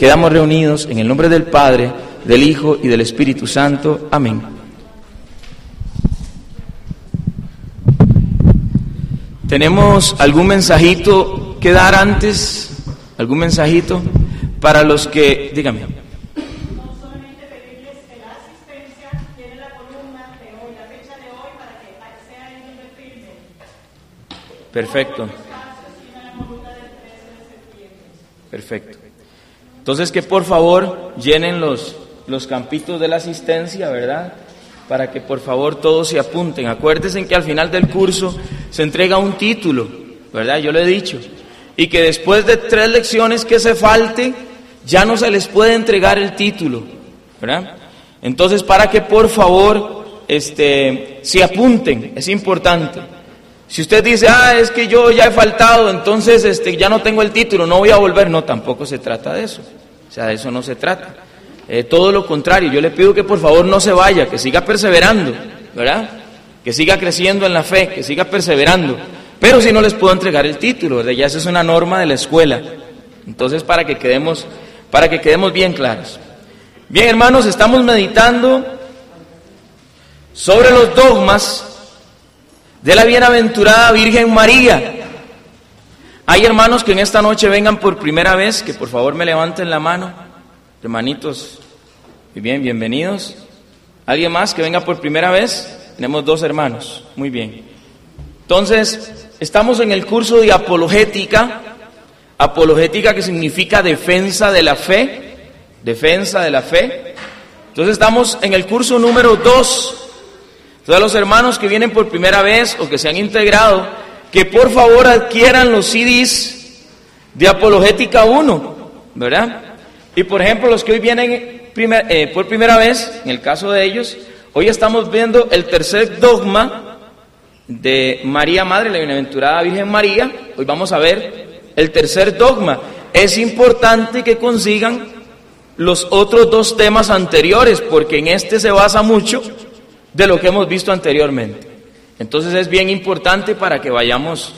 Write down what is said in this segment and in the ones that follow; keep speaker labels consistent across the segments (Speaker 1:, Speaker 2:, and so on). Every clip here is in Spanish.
Speaker 1: Quedamos reunidos en el nombre del Padre, del Hijo y del Espíritu Santo. Amén. ¿Tenemos algún mensajito que dar antes? ¿Algún mensajito para los que... Dígame. Perfecto. Perfecto. Entonces que por favor llenen los, los campitos de la asistencia, ¿verdad? Para que por favor todos se apunten. Acuérdense que al final del curso se entrega un título, ¿verdad? Yo lo he dicho. Y que después de tres lecciones que se falte, ya no se les puede entregar el título, ¿verdad? Entonces para que por favor este, se apunten, es importante. Si usted dice, ah, es que yo ya he faltado, entonces este, ya no tengo el título, no voy a volver, no, tampoco se trata de eso. De eso no se trata. Eh, todo lo contrario, yo le pido que por favor no se vaya, que siga perseverando, ¿verdad? Que siga creciendo en la fe, que siga perseverando. Pero si no les puedo entregar el título, ¿verdad? Ya esa es una norma de la escuela. Entonces, para que quedemos, para que quedemos bien claros. Bien, hermanos, estamos meditando sobre los dogmas de la bienaventurada Virgen María. Hay hermanos que en esta noche vengan por primera vez, que por favor me levanten la mano. Hermanitos, muy bien, bienvenidos. ¿Alguien más que venga por primera vez? Tenemos dos hermanos, muy bien. Entonces, estamos en el curso de apologética, apologética que significa defensa de la fe, defensa de la fe. Entonces estamos en el curso número dos todos los hermanos que vienen por primera vez o que se han integrado, que por favor adquieran los CDs de Apologética 1, ¿verdad? Y por ejemplo, los que hoy vienen eh, por primera vez, en el caso de ellos, hoy estamos viendo el tercer dogma de María Madre, la Bienaventurada Virgen María. Hoy vamos a ver el tercer dogma. Es importante que consigan los otros dos temas anteriores, porque en este se basa mucho de lo que hemos visto anteriormente. Entonces es bien importante para que vayamos,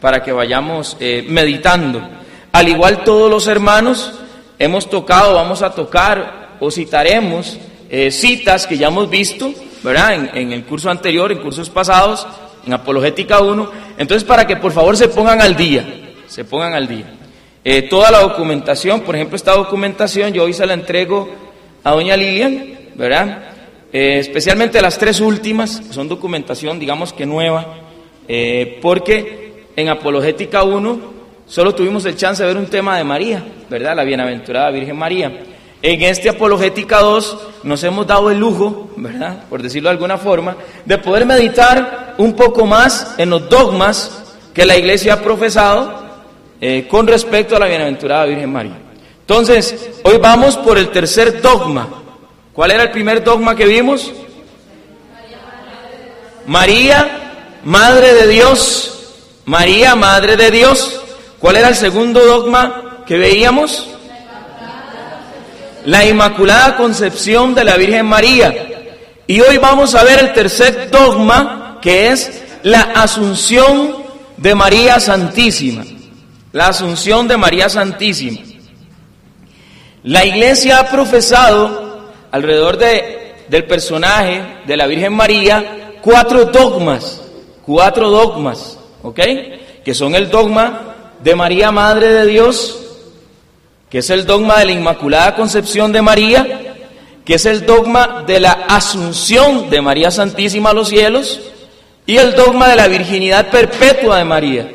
Speaker 1: para que vayamos eh, meditando. Al igual todos los hermanos hemos tocado, vamos a tocar o citaremos eh, citas que ya hemos visto, ¿verdad? En, el curso anterior, en cursos pasados, en Apologética 1. Entonces para que por favor se pongan al día, se pongan al día. Eh, toda la documentación, por ejemplo, esta documentación yo hoy se la entrego a doña Lilian, ¿verdad? Eh, especialmente las tres últimas, son documentación, digamos que nueva, eh, porque en Apologética 1 solo tuvimos el chance de ver un tema de María, ¿verdad? La bienaventurada Virgen María. En este Apologética 2 nos hemos dado el lujo, ¿verdad? Por decirlo de alguna forma, de poder meditar un poco más en los dogmas que la iglesia ha profesado eh, con respecto a la bienaventurada Virgen María. Entonces, hoy vamos por el tercer dogma, ¿Cuál era el primer dogma que vimos? María, Madre de Dios. María, Madre de Dios. ¿Cuál era el segundo dogma que veíamos? La Inmaculada Concepción de la Virgen María. Y hoy vamos a ver el tercer dogma, que es la Asunción de María Santísima. La Asunción de María Santísima. La Iglesia ha profesado alrededor de, del personaje de la Virgen María cuatro dogmas, cuatro dogmas, ¿ok? Que son el dogma de María, Madre de Dios, que es el dogma de la Inmaculada Concepción de María, que es el dogma de la Asunción de María Santísima a los cielos, y el dogma de la virginidad perpetua de María.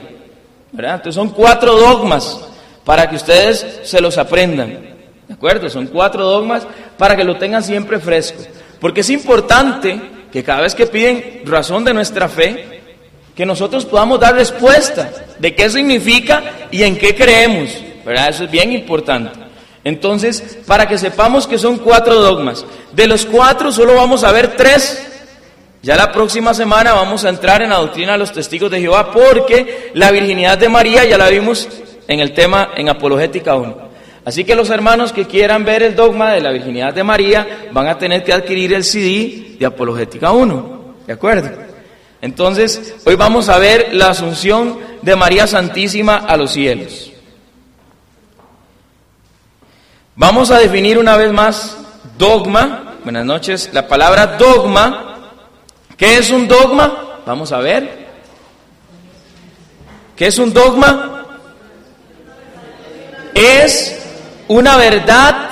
Speaker 1: ¿verdad? Entonces son cuatro dogmas para que ustedes se los aprendan. ¿De acuerdo? Son cuatro dogmas para que lo tengan siempre fresco. Porque es importante que cada vez que piden razón de nuestra fe, que nosotros podamos dar respuesta de qué significa y en qué creemos. ¿Verdad? Eso es bien importante. Entonces, para que sepamos que son cuatro dogmas. De los cuatro solo vamos a ver tres. Ya la próxima semana vamos a entrar en la doctrina de los testigos de Jehová porque la virginidad de María ya la vimos en el tema en Apologética 1. Así que los hermanos que quieran ver el dogma de la virginidad de María van a tener que adquirir el CD de Apologética 1. ¿De acuerdo? Entonces, hoy vamos a ver la asunción de María Santísima a los cielos. Vamos a definir una vez más dogma. Buenas noches. La palabra dogma. ¿Qué es un dogma? Vamos a ver. ¿Qué es un dogma? Es una verdad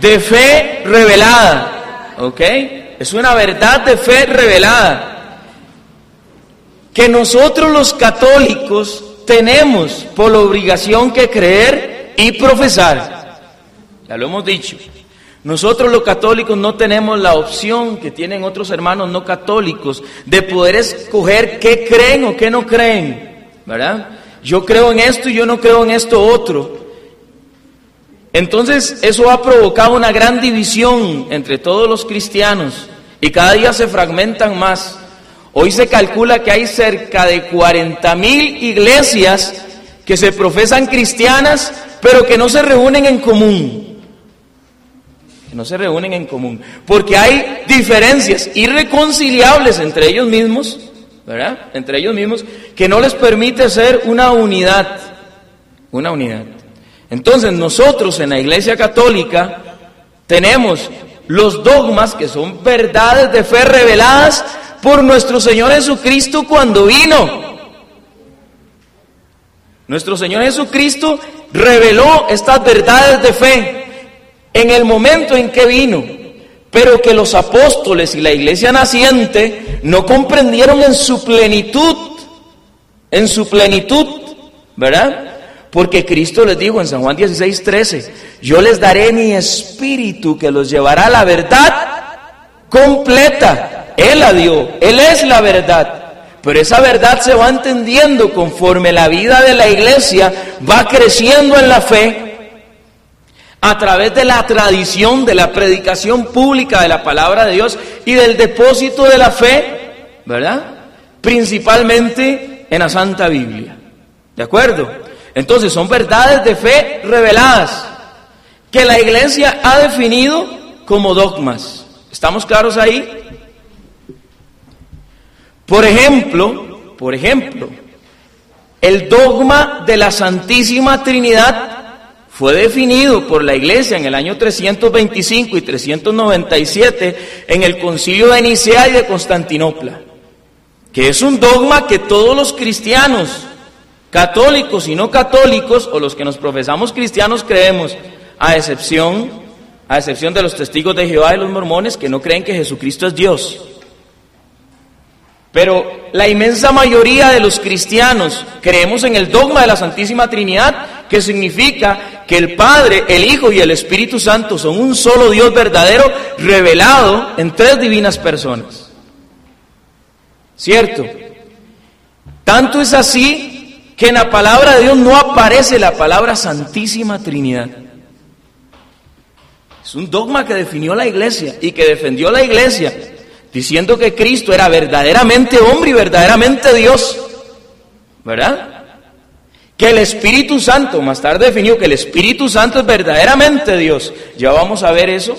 Speaker 1: de fe revelada. ¿Ok? Es una verdad de fe revelada. Que nosotros los católicos tenemos por obligación que creer y profesar. Ya lo hemos dicho. Nosotros los católicos no tenemos la opción que tienen otros hermanos no católicos de poder escoger qué creen o qué no creen. ¿Verdad? Yo creo en esto y yo no creo en esto otro. Entonces eso ha provocado una gran división entre todos los cristianos y cada día se fragmentan más. Hoy se calcula que hay cerca de 40 mil iglesias que se profesan cristianas, pero que no se reúnen en común. Que no se reúnen en común. Porque hay diferencias irreconciliables entre ellos mismos, ¿verdad? Entre ellos mismos, que no les permite ser una unidad. Una unidad. Entonces nosotros en la Iglesia Católica tenemos los dogmas que son verdades de fe reveladas por nuestro Señor Jesucristo cuando vino. Nuestro Señor Jesucristo reveló estas verdades de fe en el momento en que vino, pero que los apóstoles y la iglesia naciente no comprendieron en su plenitud, en su plenitud, ¿verdad? Porque Cristo les dijo en San Juan 16, 13, yo les daré mi espíritu que los llevará a la verdad completa. Él la dio, Él es la verdad. Pero esa verdad se va entendiendo conforme la vida de la iglesia va creciendo en la fe a través de la tradición, de la predicación pública de la palabra de Dios y del depósito de la fe, ¿verdad? Principalmente en la Santa Biblia. ¿De acuerdo? Entonces son verdades de fe reveladas que la iglesia ha definido como dogmas. ¿Estamos claros ahí? Por ejemplo, por ejemplo, el dogma de la Santísima Trinidad fue definido por la Iglesia en el año 325 y 397 en el Concilio de Nicea y de Constantinopla, que es un dogma que todos los cristianos Católicos y no católicos, o los que nos profesamos cristianos, creemos, a excepción, a excepción de los testigos de Jehová y los mormones que no creen que Jesucristo es Dios. Pero la inmensa mayoría de los cristianos creemos en el dogma de la Santísima Trinidad, que significa que el Padre, el Hijo y el Espíritu Santo son un solo Dios verdadero revelado en tres divinas personas. ¿Cierto? Tanto es así que en la palabra de Dios no aparece la palabra Santísima Trinidad. Es un dogma que definió la iglesia y que defendió la iglesia, diciendo que Cristo era verdaderamente hombre y verdaderamente Dios. ¿Verdad? Que el Espíritu Santo, más tarde definió que el Espíritu Santo es verdaderamente Dios. Ya vamos a ver eso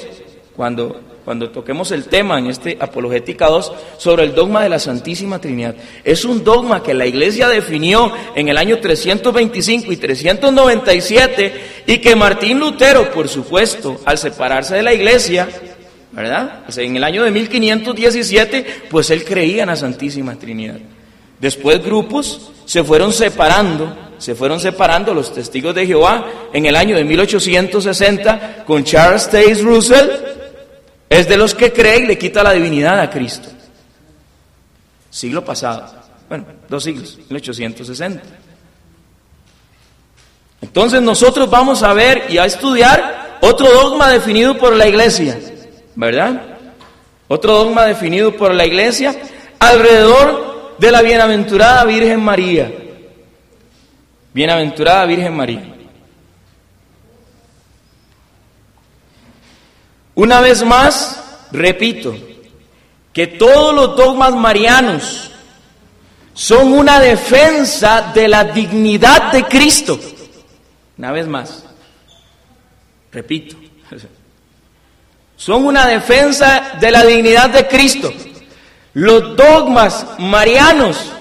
Speaker 1: cuando cuando toquemos el tema en este Apologética 2 sobre el dogma de la Santísima Trinidad. Es un dogma que la Iglesia definió en el año 325 y 397 y que Martín Lutero, por supuesto, al separarse de la Iglesia, ¿verdad? en el año de 1517, pues él creía en la Santísima Trinidad. Después grupos se fueron separando, se fueron separando los testigos de Jehová en el año de 1860 con Charles Taze Russell es de los que cree y le quita la divinidad a Cristo. Siglo pasado. Bueno, dos siglos, 1860. Entonces nosotros vamos a ver y a estudiar otro dogma definido por la iglesia, ¿verdad? Otro dogma definido por la iglesia alrededor de la bienaventurada Virgen María. Bienaventurada Virgen María. Una vez más, repito, que todos los dogmas marianos son una defensa de la dignidad de Cristo. Una vez más, repito, son una defensa de la dignidad de Cristo. Los dogmas marianos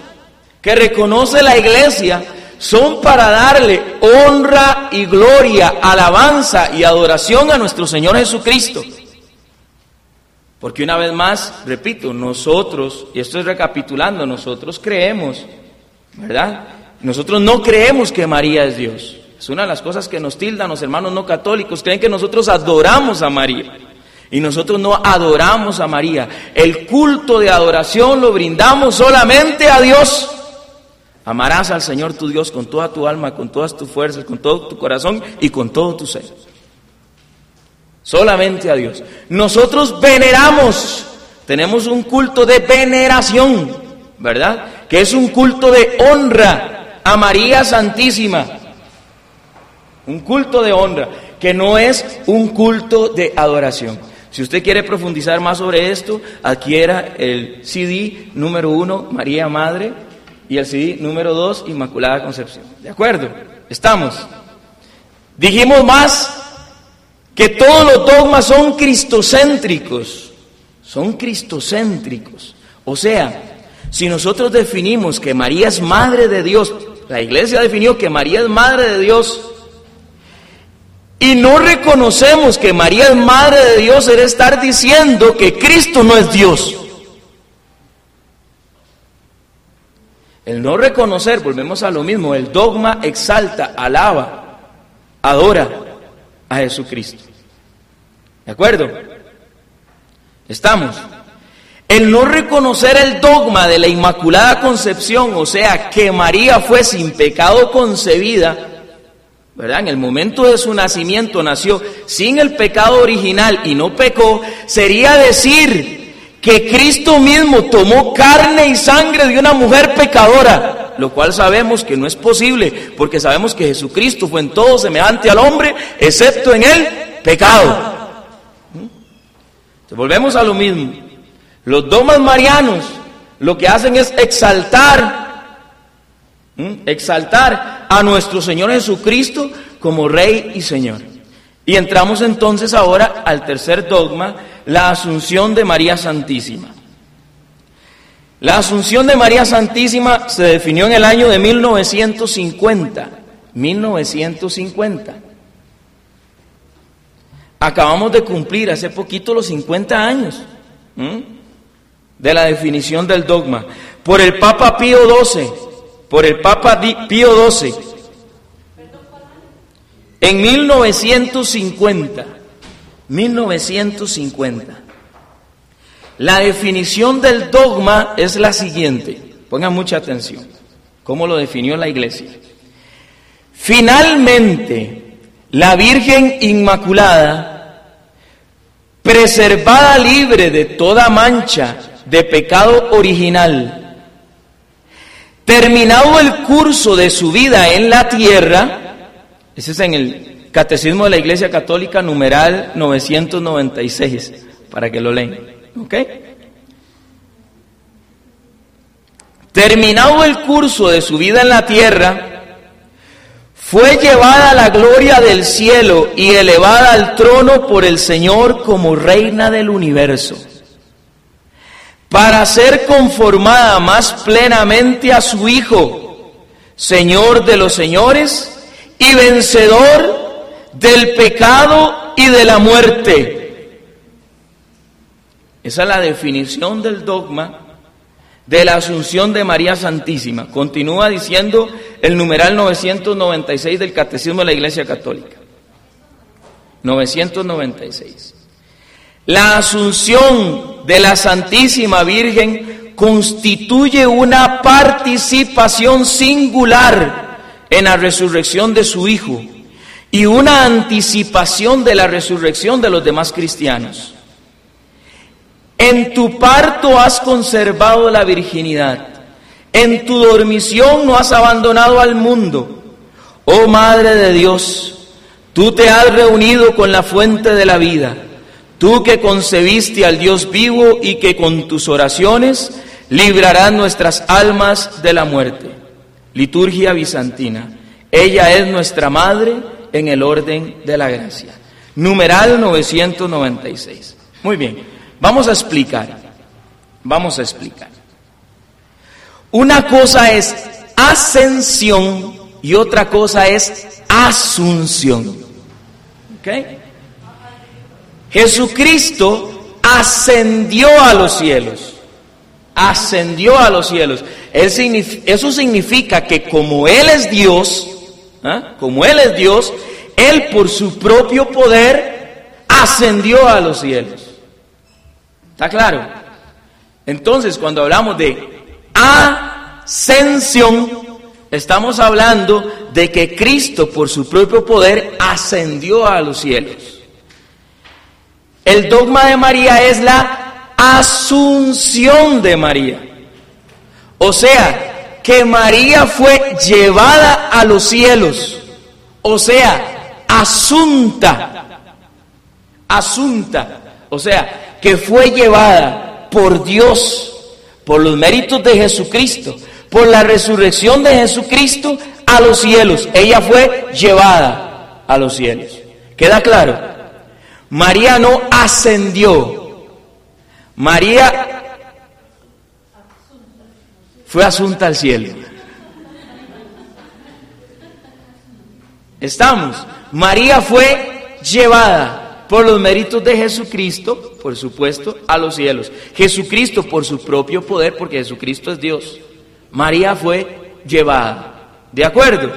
Speaker 1: que reconoce la iglesia son para darle honra y gloria, alabanza y adoración a nuestro Señor Jesucristo. Porque una vez más, repito, nosotros, y esto es recapitulando, nosotros creemos, ¿verdad? Nosotros no creemos que María es Dios. Es una de las cosas que nos tildan los hermanos no católicos. Creen que nosotros adoramos a María. Y nosotros no adoramos a María. El culto de adoración lo brindamos solamente a Dios. Amarás al Señor tu Dios con toda tu alma, con todas tus fuerzas, con todo tu corazón y con todo tu ser. Solamente a Dios. Nosotros veneramos, tenemos un culto de veneración, ¿verdad? Que es un culto de honra a María Santísima. Un culto de honra, que no es un culto de adoración. Si usted quiere profundizar más sobre esto, adquiera el CD número uno, María Madre, y el número dos, Inmaculada Concepción. ¿De acuerdo? Estamos. Dijimos más que todos los dogmas son cristocéntricos, son cristocéntricos. O sea, si nosotros definimos que María es madre de Dios, la iglesia definió que María es madre de Dios, y no reconocemos que María es madre de Dios, es estar diciendo que Cristo no es Dios. El no reconocer, volvemos a lo mismo, el dogma exalta, alaba, adora a Jesucristo. ¿De acuerdo? Estamos. El no reconocer el dogma de la Inmaculada Concepción, o sea, que María fue sin pecado concebida, ¿verdad? En el momento de su nacimiento nació sin el pecado original y no pecó, sería decir que Cristo mismo tomó carne y sangre de una mujer pecadora, lo cual sabemos que no es posible, porque sabemos que Jesucristo fue en todo semejante al hombre, excepto en el pecado. ¿Mm? volvemos a lo mismo. Los domas marianos lo que hacen es exaltar, ¿Mm? exaltar a nuestro Señor Jesucristo como Rey y Señor. Y entramos entonces ahora al tercer dogma, la asunción de María Santísima. La asunción de María Santísima se definió en el año de 1950. 1950. Acabamos de cumplir hace poquito los 50 años de la definición del dogma por el Papa Pío XII, por el Papa Pío XII, en 1950. 1950. La definición del dogma es la siguiente. Pongan mucha atención. ¿Cómo lo definió la iglesia? Finalmente, la Virgen Inmaculada, preservada libre de toda mancha de pecado original, terminado el curso de su vida en la tierra, ese es en el Catecismo de la Iglesia Católica, numeral 996, para que lo lean. ¿Ok? Terminado el curso de su vida en la tierra, fue llevada a la gloria del cielo y elevada al trono por el Señor como reina del universo, para ser conformada más plenamente a su Hijo, Señor de los señores y vencedor del pecado y de la muerte. Esa es la definición del dogma de la asunción de María Santísima. Continúa diciendo el numeral 996 del Catecismo de la Iglesia Católica. 996. La asunción de la Santísima Virgen constituye una participación singular en la resurrección de su Hijo y una anticipación de la resurrección de los demás cristianos. En tu parto has conservado la virginidad, en tu dormición no has abandonado al mundo. Oh Madre de Dios, tú te has reunido con la fuente de la vida, tú que concebiste al Dios vivo y que con tus oraciones librarás nuestras almas de la muerte. Liturgia bizantina. Ella es nuestra Madre en el orden de la gracia. Numeral 996. Muy bien, vamos a explicar. Vamos a explicar. Una cosa es ascensión y otra cosa es asunción. ¿Ok? Jesucristo ascendió a los cielos. Ascendió a los cielos. Eso significa que como Él es Dios, ¿ah? como Él es Dios, Él por su propio poder ascendió a los cielos. ¿Está claro? Entonces, cuando hablamos de ascensión, estamos hablando de que Cristo por su propio poder ascendió a los cielos. El dogma de María es la asunción de María. O sea, que María fue llevada a los cielos. O sea, asunta. Asunta. O sea, que fue llevada por Dios, por los méritos de Jesucristo, por la resurrección de Jesucristo a los cielos. Ella fue llevada a los cielos. ¿Queda claro? María no ascendió. María fue asunta al cielo. Estamos. María fue llevada por los méritos de Jesucristo, por supuesto, a los cielos. Jesucristo por su propio poder, porque Jesucristo es Dios. María fue llevada. ¿De acuerdo?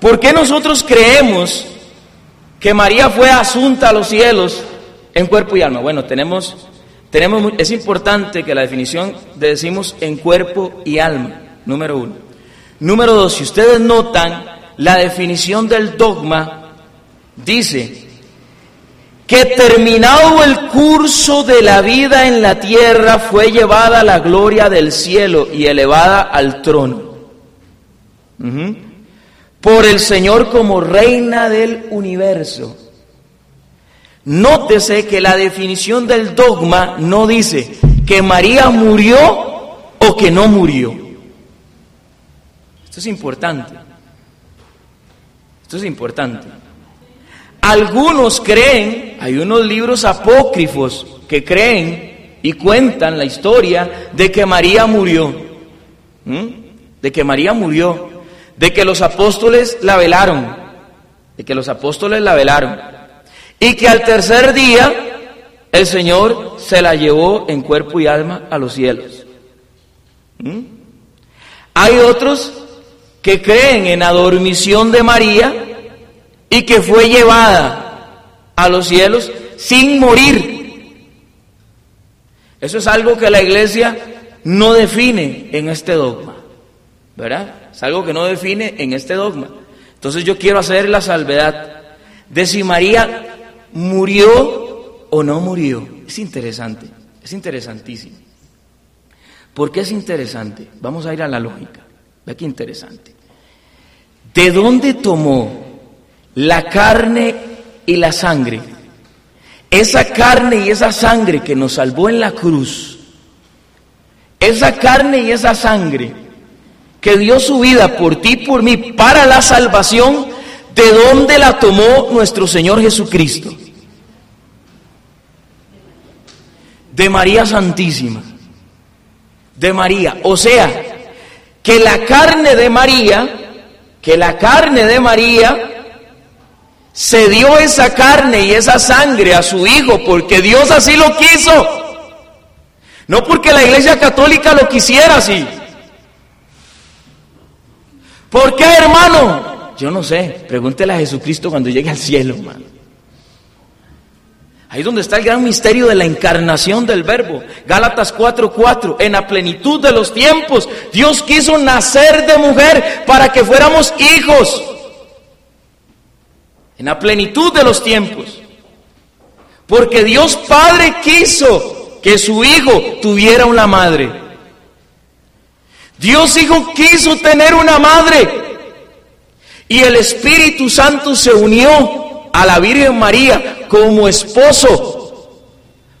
Speaker 1: ¿Por qué nosotros creemos que María fue asunta a los cielos en cuerpo y alma? Bueno, tenemos, tenemos, es importante que la definición de decimos en cuerpo y alma, número uno. Número dos, si ustedes notan, la definición del dogma dice que terminado el curso de la vida en la tierra fue llevada a la gloria del cielo y elevada al trono por el Señor como reina del universo. Nótese que la definición del dogma no dice que María murió o que no murió. Esto es importante. Esto es importante. Algunos creen, hay unos libros apócrifos que creen y cuentan la historia de que María murió. De que María murió de que los apóstoles la velaron, de que los apóstoles la velaron, y que al tercer día el Señor se la llevó en cuerpo y alma a los cielos. ¿Mm? Hay otros que creen en la dormición de María y que fue llevada a los cielos sin morir. Eso es algo que la iglesia no define en este dogma, ¿verdad? Es algo que no define en este dogma. Entonces yo quiero hacer la salvedad de si María murió o no murió. Es interesante, es interesantísimo. ¿Por qué es interesante? Vamos a ir a la lógica. Ve qué interesante. ¿De dónde tomó la carne y la sangre? Esa carne y esa sangre que nos salvó en la cruz. Esa carne y esa sangre que dio su vida por ti por mí para la salvación, ¿de dónde la tomó nuestro Señor Jesucristo? De María Santísima. De María. O sea, que la carne de María, que la carne de María, se dio esa carne y esa sangre a su Hijo porque Dios así lo quiso. No porque la Iglesia Católica lo quisiera así. ¿Por qué, hermano? Yo no sé. Pregúntele a Jesucristo cuando llegue al cielo, hermano. Ahí es donde está el gran misterio de la encarnación del verbo. Gálatas 4:4. En la plenitud de los tiempos, Dios quiso nacer de mujer para que fuéramos hijos. En la plenitud de los tiempos. Porque Dios Padre quiso que su hijo tuviera una madre. Dios Hijo quiso tener una madre y el Espíritu Santo se unió a la Virgen María como esposo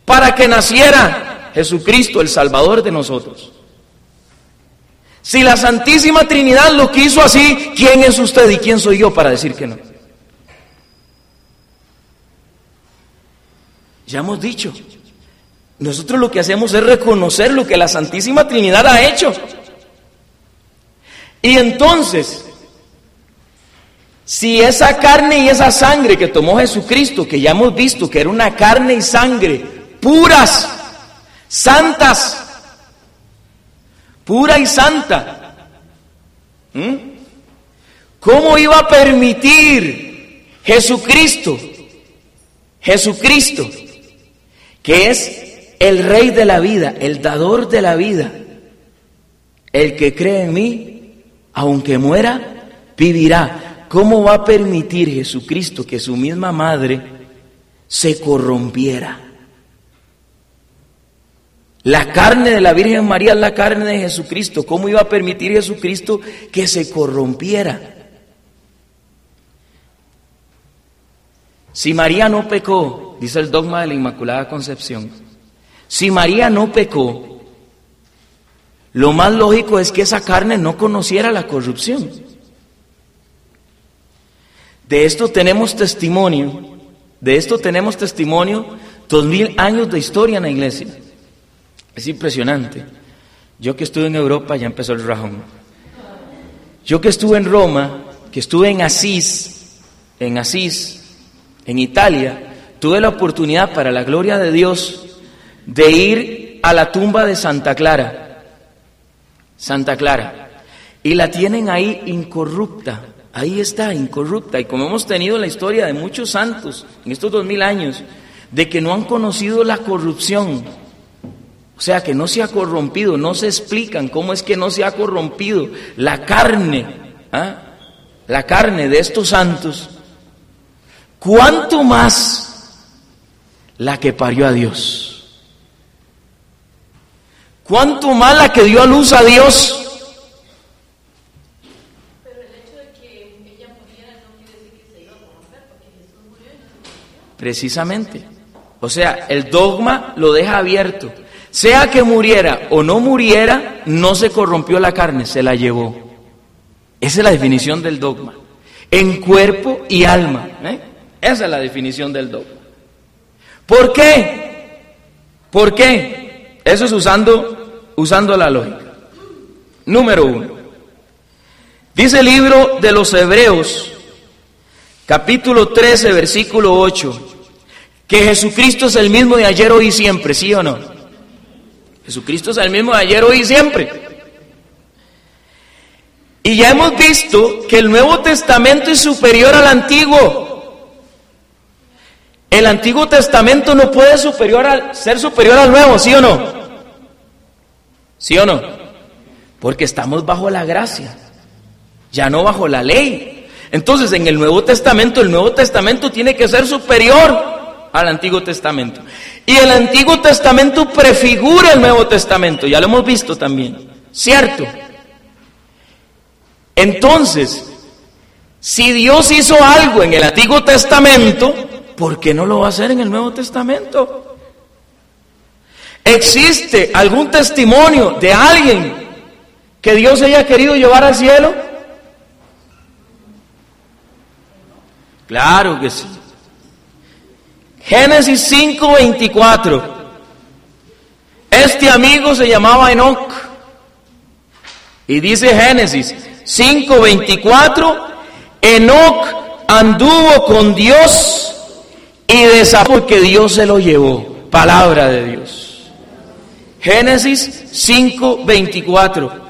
Speaker 1: para que naciera Jesucristo, el Salvador de nosotros. Si la Santísima Trinidad lo quiso así, ¿quién es usted y quién soy yo para decir que no? Ya hemos dicho, Nosotros lo que hacemos es reconocer lo que la Santísima Trinidad ha hecho. Y entonces, si esa carne y esa sangre que tomó Jesucristo, que ya hemos visto que era una carne y sangre puras, santas, pura y santa, ¿cómo iba a permitir Jesucristo, Jesucristo, que es el rey de la vida, el dador de la vida, el que cree en mí, aunque muera, vivirá. ¿Cómo va a permitir Jesucristo que su misma madre se corrompiera? La carne de la Virgen María es la carne de Jesucristo. ¿Cómo iba a permitir Jesucristo que se corrompiera? Si María no pecó, dice el dogma de la Inmaculada Concepción, si María no pecó, lo más lógico es que esa carne no conociera la corrupción. De esto tenemos testimonio, de esto tenemos testimonio, dos mil años de historia en la iglesia. Es impresionante. Yo que estuve en Europa, ya empezó el rajón. Yo que estuve en Roma, que estuve en Asís, en Asís, en Italia, tuve la oportunidad para la gloria de Dios de ir a la tumba de Santa Clara. Santa Clara. Y la tienen ahí incorrupta. Ahí está, incorrupta. Y como hemos tenido la historia de muchos santos en estos dos mil años, de que no han conocido la corrupción, o sea, que no se ha corrompido, no se explican cómo es que no se ha corrompido la carne, ¿ah? la carne de estos santos, ¿cuánto más la que parió a Dios? ¿Cuánto más la que dio a luz a Dios? Precisamente. O sea, el dogma lo deja abierto. Sea que muriera o no muriera, no se corrompió la carne, se la llevó. Esa es la definición del dogma. En cuerpo y alma. ¿eh? Esa es la definición del dogma. ¿Por qué? ¿Por qué? Eso es usando, usando la lógica. Número uno. Dice el libro de los Hebreos, capítulo 13, versículo 8, que Jesucristo es el mismo de ayer, hoy y siempre, ¿sí o no? Jesucristo es el mismo de ayer, hoy y siempre. Y ya hemos visto que el Nuevo Testamento es superior al Antiguo. El Antiguo Testamento no puede superior ser superior al Nuevo, ¿sí o no? ¿Sí o no? Porque estamos bajo la gracia, ya no bajo la ley. Entonces, en el Nuevo Testamento, el Nuevo Testamento tiene que ser superior al Antiguo Testamento. Y el Antiguo Testamento prefigura el Nuevo Testamento, ya lo hemos visto también, ¿cierto? Entonces, si Dios hizo algo en el Antiguo Testamento, ¿por qué no lo va a hacer en el Nuevo Testamento? ¿Existe algún testimonio de alguien que Dios haya querido llevar al cielo? Claro que sí. Génesis 5:24. Este amigo se llamaba Enoch. Y dice Génesis 5:24, Enoch anduvo con Dios y desapareció porque Dios se lo llevó. Palabra de Dios. Génesis 5:24.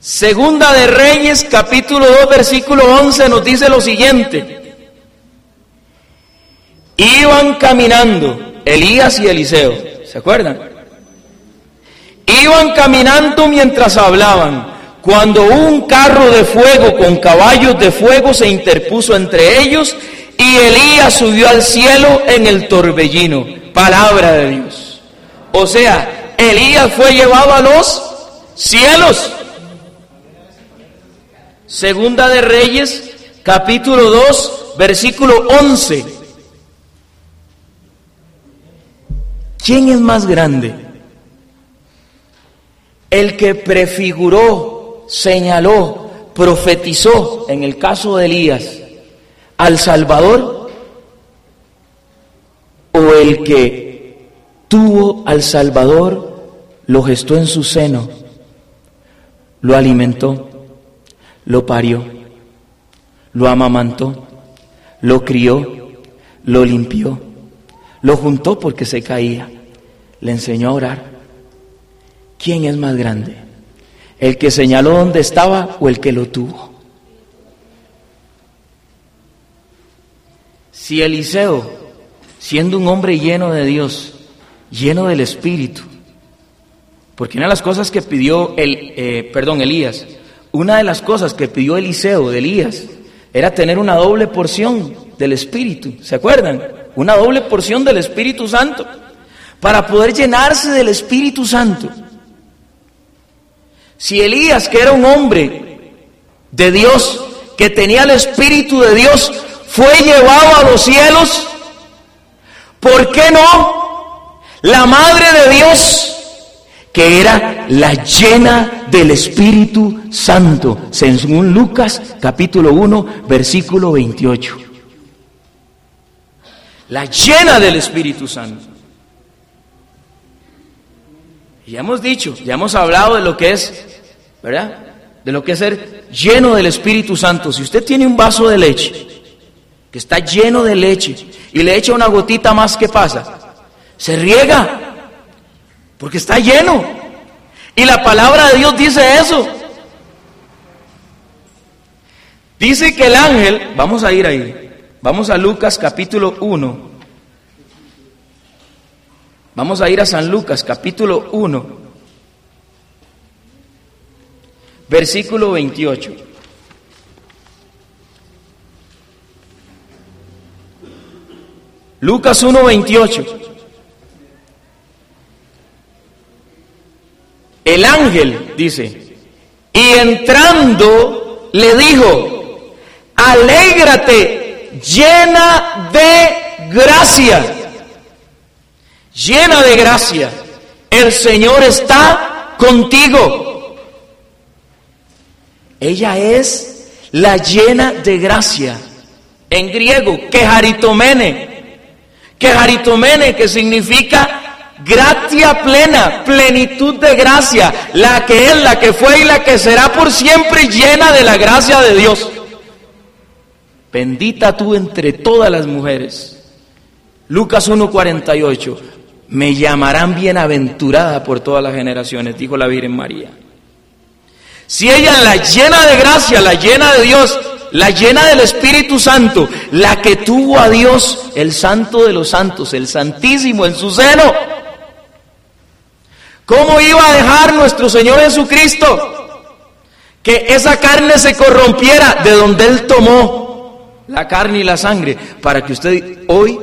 Speaker 1: Segunda de Reyes, capítulo 2, versículo 11, nos dice lo siguiente. Iban caminando Elías y Eliseo, ¿se acuerdan? Iban caminando mientras hablaban, cuando un carro de fuego con caballos de fuego se interpuso entre ellos y Elías subió al cielo en el torbellino. Palabra de Dios. O sea, Elías fue llevado a los cielos. Segunda de Reyes, capítulo 2, versículo 11. ¿Quién es más grande? El que prefiguró, señaló, profetizó en el caso de Elías al Salvador o el que tuvo al Salvador lo gestó en su seno, lo alimentó, lo parió, lo amamantó, lo crió, lo limpió, lo juntó porque se caía, le enseñó a orar. ¿Quién es más grande? ¿El que señaló dónde estaba o el que lo tuvo? Si Eliseo, siendo un hombre lleno de Dios, lleno del Espíritu, porque una de las cosas que pidió el, eh, perdón, Elías, una de las cosas que pidió Eliseo de Elías era tener una doble porción del Espíritu, ¿se acuerdan? Una doble porción del Espíritu Santo, para poder llenarse del Espíritu Santo. Si Elías, que era un hombre de Dios, que tenía el Espíritu de Dios, fue llevado a los cielos, ¿por qué no? La Madre de Dios, que era la llena del Espíritu Santo, según Lucas capítulo 1, versículo 28. La llena del Espíritu Santo. Ya hemos dicho, ya hemos hablado de lo que es ¿verdad? De lo que es ser lleno del Espíritu Santo. Si usted tiene un vaso de leche que está lleno de leche y le echa una gotita más, ¿qué pasa? Se riega porque está lleno. Y la palabra de Dios dice eso. Dice que el ángel, vamos a ir ahí, vamos a Lucas capítulo 1. Vamos a ir a San Lucas capítulo 1. Versículo 28. Lucas 1:28. El ángel dice, y entrando le dijo, alégrate, llena de gracia, llena de gracia, el Señor está contigo. Ella es la llena de gracia. En griego, quejaritomene. Quejaritomene, que significa gratia plena, plenitud de gracia. La que es, la que fue y la que será por siempre llena de la gracia de Dios. Bendita tú entre todas las mujeres. Lucas 1:48. Me llamarán bienaventurada por todas las generaciones, dijo la Virgen María. Si ella la llena de gracia, la llena de Dios, la llena del Espíritu Santo, la que tuvo a Dios, el Santo de los Santos, el Santísimo en su seno, ¿cómo iba a dejar nuestro Señor Jesucristo que esa carne se corrompiera de donde Él tomó la carne y la sangre para que usted hoy,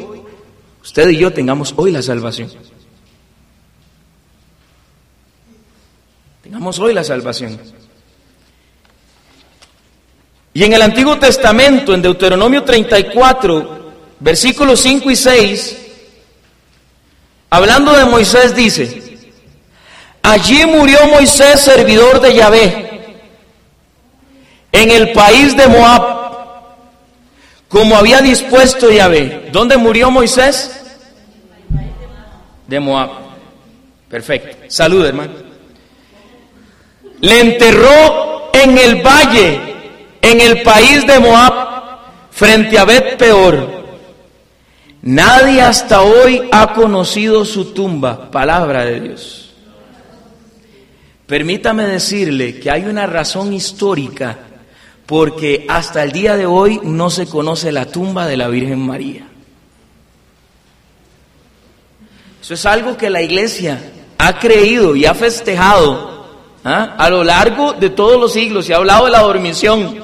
Speaker 1: usted y yo tengamos hoy la salvación? Tengamos hoy la salvación. Y en el Antiguo Testamento, en Deuteronomio 34, versículos 5 y 6, hablando de Moisés, dice, allí murió Moisés, servidor de Yahvé, en el país de Moab, como había dispuesto Yahvé. ¿Dónde murió Moisés? De Moab. Perfecto. Salud, hermano. Le enterró en el valle en el país de Moab, frente a Bet Peor. Nadie hasta hoy ha conocido su tumba, palabra de Dios. Permítame decirle que hay una razón histórica porque hasta el día de hoy no se conoce la tumba de la Virgen María. Eso es algo que la iglesia ha creído y ha festejado ¿ah? a lo largo de todos los siglos. Se ha hablado de la dormición,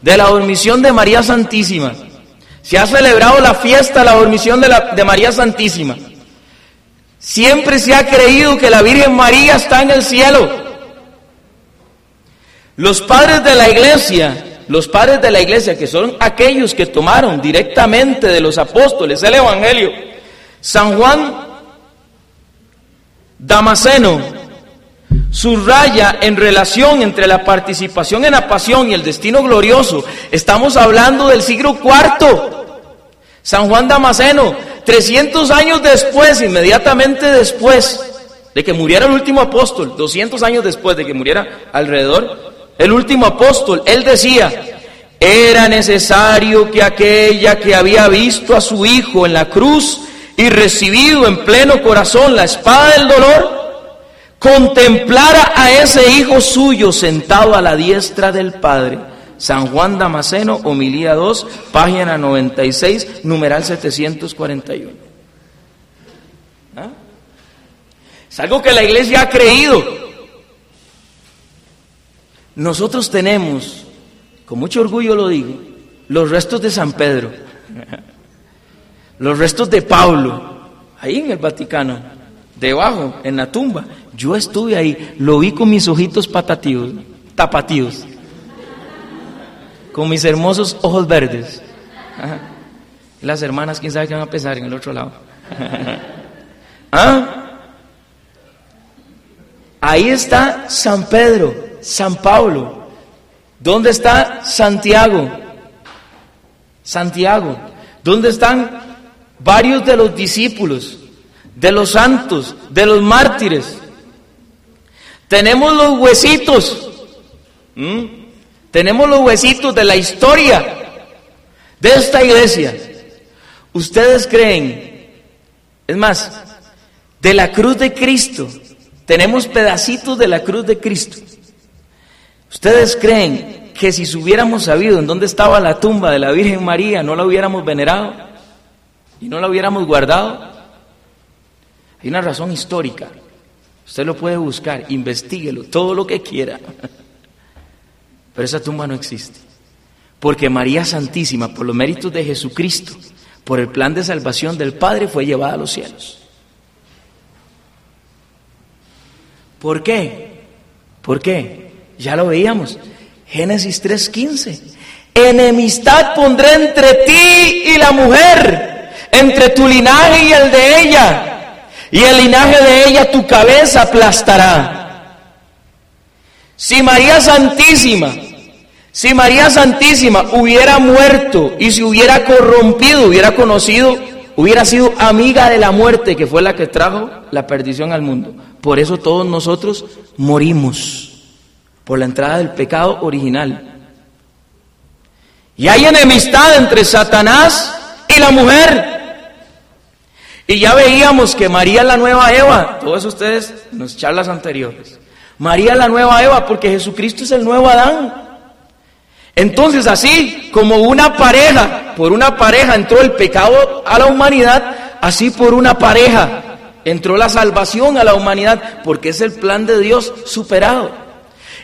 Speaker 1: de la dormición de María Santísima. Se ha celebrado la fiesta de la dormición de, la, de María Santísima. Siempre se ha creído que la Virgen María está en el cielo. Los padres de la iglesia, los padres de la iglesia, que son aquellos que tomaron directamente de los apóstoles el Evangelio, San Juan Damasceno, subraya en relación entre la participación en la pasión y el destino glorioso. Estamos hablando del siglo IV. San Juan Damasceno, 300 años después, inmediatamente después de que muriera el último apóstol, 200 años después de que muriera alrededor, el último apóstol, él decía, era necesario que aquella que había visto a su hijo en la cruz y recibido en pleno corazón la espada del dolor, contemplara a ese hijo suyo sentado a la diestra del Padre. San Juan Damasceno, homilía 2, página 96, numeral 741. ¿Ah? Es algo que la iglesia ha creído. Nosotros tenemos, con mucho orgullo lo digo, los restos de San Pedro, los restos de Pablo, ahí en el Vaticano, debajo, en la tumba. Yo estuve ahí, lo vi con mis ojitos patatíos, tapatíos, con mis hermosos ojos verdes. Las hermanas, quién sabe qué van a pensar en el otro lado. ¿Ah? Ahí está San Pedro, San Pablo. ¿Dónde está Santiago? Santiago. ¿Dónde están varios de los discípulos, de los santos, de los mártires? Tenemos los huesitos. Tenemos los huesitos de la historia de esta iglesia. Ustedes creen, es más, de la cruz de Cristo, tenemos pedacitos de la cruz de Cristo. ¿Ustedes creen que si hubiéramos sabido en dónde estaba la tumba de la Virgen María, no la hubiéramos venerado y no la hubiéramos guardado? Hay una razón histórica. Usted lo puede buscar, investiguelo, todo lo que quiera. Pero esa tumba no existe. Porque María Santísima, por los méritos de Jesucristo, por el plan de salvación del Padre, fue llevada a los cielos. ¿Por qué? ¿Por qué? Ya lo veíamos. Génesis 3:15. Enemistad pondré entre ti y la mujer, entre tu linaje y el de ella y el linaje de ella tu cabeza aplastará. Si María Santísima, si María Santísima hubiera muerto y se hubiera corrompido, hubiera conocido, hubiera sido amiga de la muerte, que fue la que trajo la perdición al mundo. Por eso todos nosotros morimos, por la entrada del pecado original. Y hay enemistad entre Satanás y la mujer. Y ya veíamos que María la nueva Eva, todos ustedes en las charlas anteriores. María la nueva Eva porque Jesucristo es el nuevo Adán. Entonces así como una pareja, por una pareja entró el pecado a la humanidad, así por una pareja entró la salvación a la humanidad, porque es el plan de Dios superado.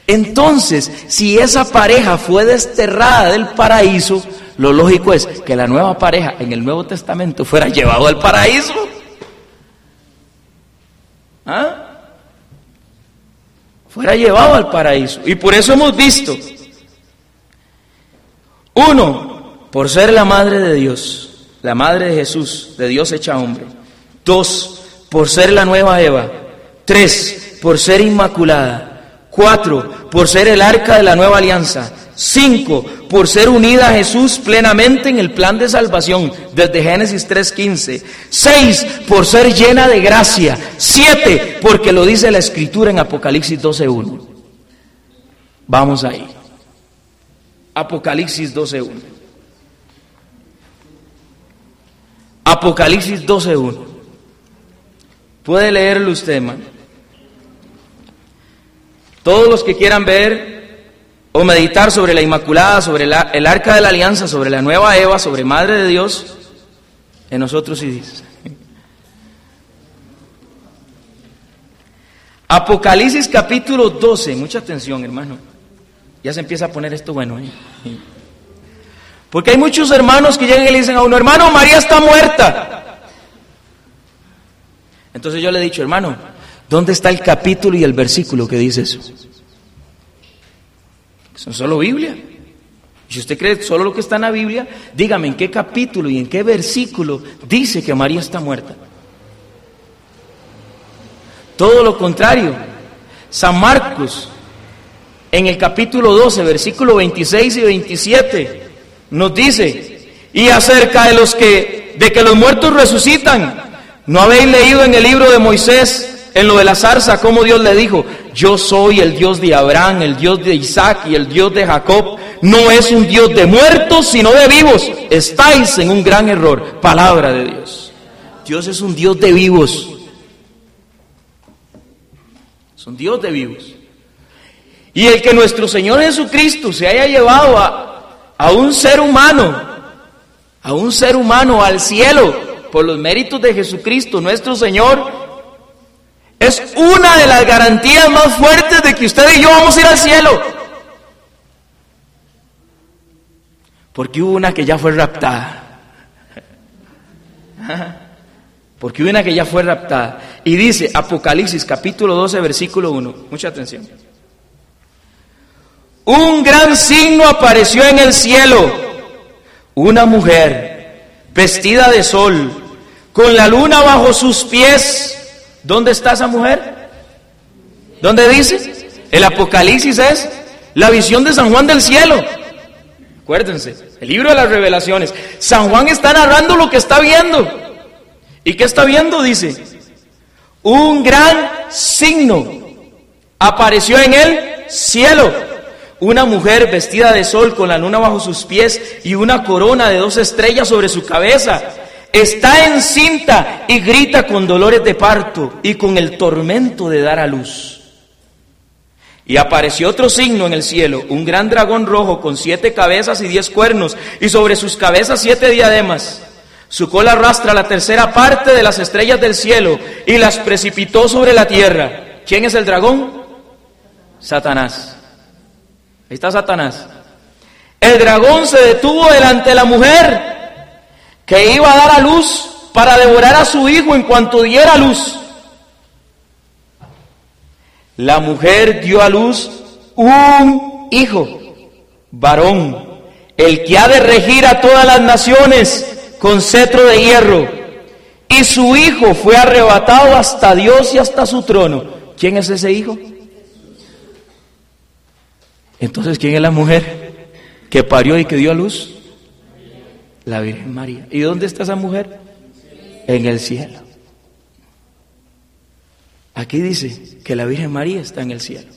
Speaker 1: Entonces, si esa pareja fue desterrada del paraíso, lo lógico es que la nueva pareja en el Nuevo Testamento fuera llevado al paraíso. ¿Ah? Fuera llevado al paraíso. Y por eso hemos visto, uno, por ser la madre de Dios, la madre de Jesús, de Dios hecha hombre. Dos, por ser la nueva Eva. Tres, por ser inmaculada. Cuatro, por ser el arca de la nueva alianza. Cinco, por ser unida a Jesús plenamente en el plan de salvación, desde Génesis 3.15. Seis, por ser llena de gracia. Siete, porque lo dice la Escritura en Apocalipsis 12.1. Vamos ahí. Apocalipsis 12.1. Apocalipsis 12.1. Puede leerlo usted, hermano. Todos los que quieran ver o meditar sobre la Inmaculada, sobre el arca de la alianza, sobre la nueva Eva, sobre Madre de Dios, en nosotros sí dice. Apocalipsis capítulo 12, mucha atención hermano, ya se empieza a poner esto bueno. ¿eh? Porque hay muchos hermanos que llegan y le dicen a uno, hermano, María está muerta. Entonces yo le he dicho, hermano, ¿dónde está el capítulo y el versículo que dice eso? Son solo Biblia. Si usted cree solo lo que está en la Biblia, dígame en qué capítulo y en qué versículo dice que María está muerta. Todo lo contrario. San Marcos, en el capítulo 12, versículo 26 y 27, nos dice, y acerca de los que, de que los muertos resucitan, ¿no habéis leído en el libro de Moisés, en lo de la zarza, cómo Dios le dijo, yo soy el Dios de Abraham, el Dios de Isaac y el Dios de Jacob? No es un Dios de muertos, sino de vivos. Estáis en un gran error. Palabra de Dios. Dios es un Dios de vivos. Es un Dios de vivos. Y el que nuestro Señor Jesucristo se haya llevado a, a un ser humano, a un ser humano al cielo, por los méritos de Jesucristo, nuestro Señor, es una de las garantías más fuertes de que usted y yo vamos a ir al cielo. Porque hubo una que ya fue raptada. Porque hubo una que ya fue raptada. Y dice Apocalipsis capítulo 12 versículo 1. Mucha atención. Un gran signo apareció en el cielo. Una mujer vestida de sol, con la luna bajo sus pies. ¿Dónde está esa mujer? ¿Dónde dice? El Apocalipsis es la visión de San Juan del cielo. Acuérdense, el libro de las revelaciones. San Juan está narrando lo que está viendo. ¿Y qué está viendo? Dice, un gran signo apareció en el cielo. Una mujer vestida de sol con la luna bajo sus pies y una corona de dos estrellas sobre su cabeza. Está encinta y grita con dolores de parto y con el tormento de dar a luz. Y apareció otro signo en el cielo, un gran dragón rojo con siete cabezas y diez cuernos, y sobre sus cabezas siete diademas. Su cola arrastra la tercera parte de las estrellas del cielo y las precipitó sobre la tierra. ¿Quién es el dragón? Satanás. Ahí está Satanás. El dragón se detuvo delante de la mujer que iba a dar a luz para devorar a su hijo en cuanto diera luz. La mujer dio a luz un hijo, varón, el que ha de regir a todas las naciones con cetro de hierro. Y su hijo fue arrebatado hasta Dios y hasta su trono. ¿Quién es ese hijo? Entonces, ¿quién es la mujer que parió y que dio a luz? La Virgen María. ¿Y dónde está esa mujer? En el cielo. Aquí dice que la Virgen María está en el cielo.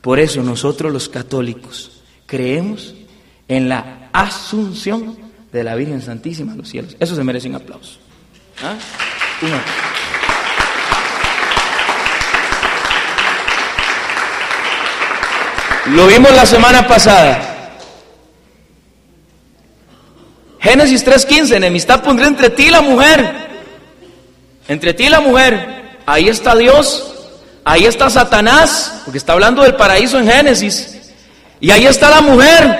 Speaker 1: Por eso nosotros los católicos creemos en la asunción de la Virgen Santísima a los cielos. Eso se merece un aplauso. ¿Ah? Lo vimos la semana pasada. Génesis 3:15, enemistad pondré entre ti y la mujer. Entre ti y la mujer. Ahí está Dios, ahí está Satanás, porque está hablando del paraíso en Génesis, y ahí está la mujer,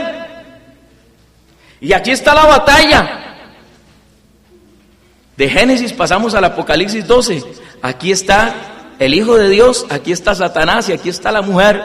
Speaker 1: y aquí está la batalla. De Génesis pasamos al Apocalipsis 12, aquí está el Hijo de Dios, aquí está Satanás y aquí está la mujer,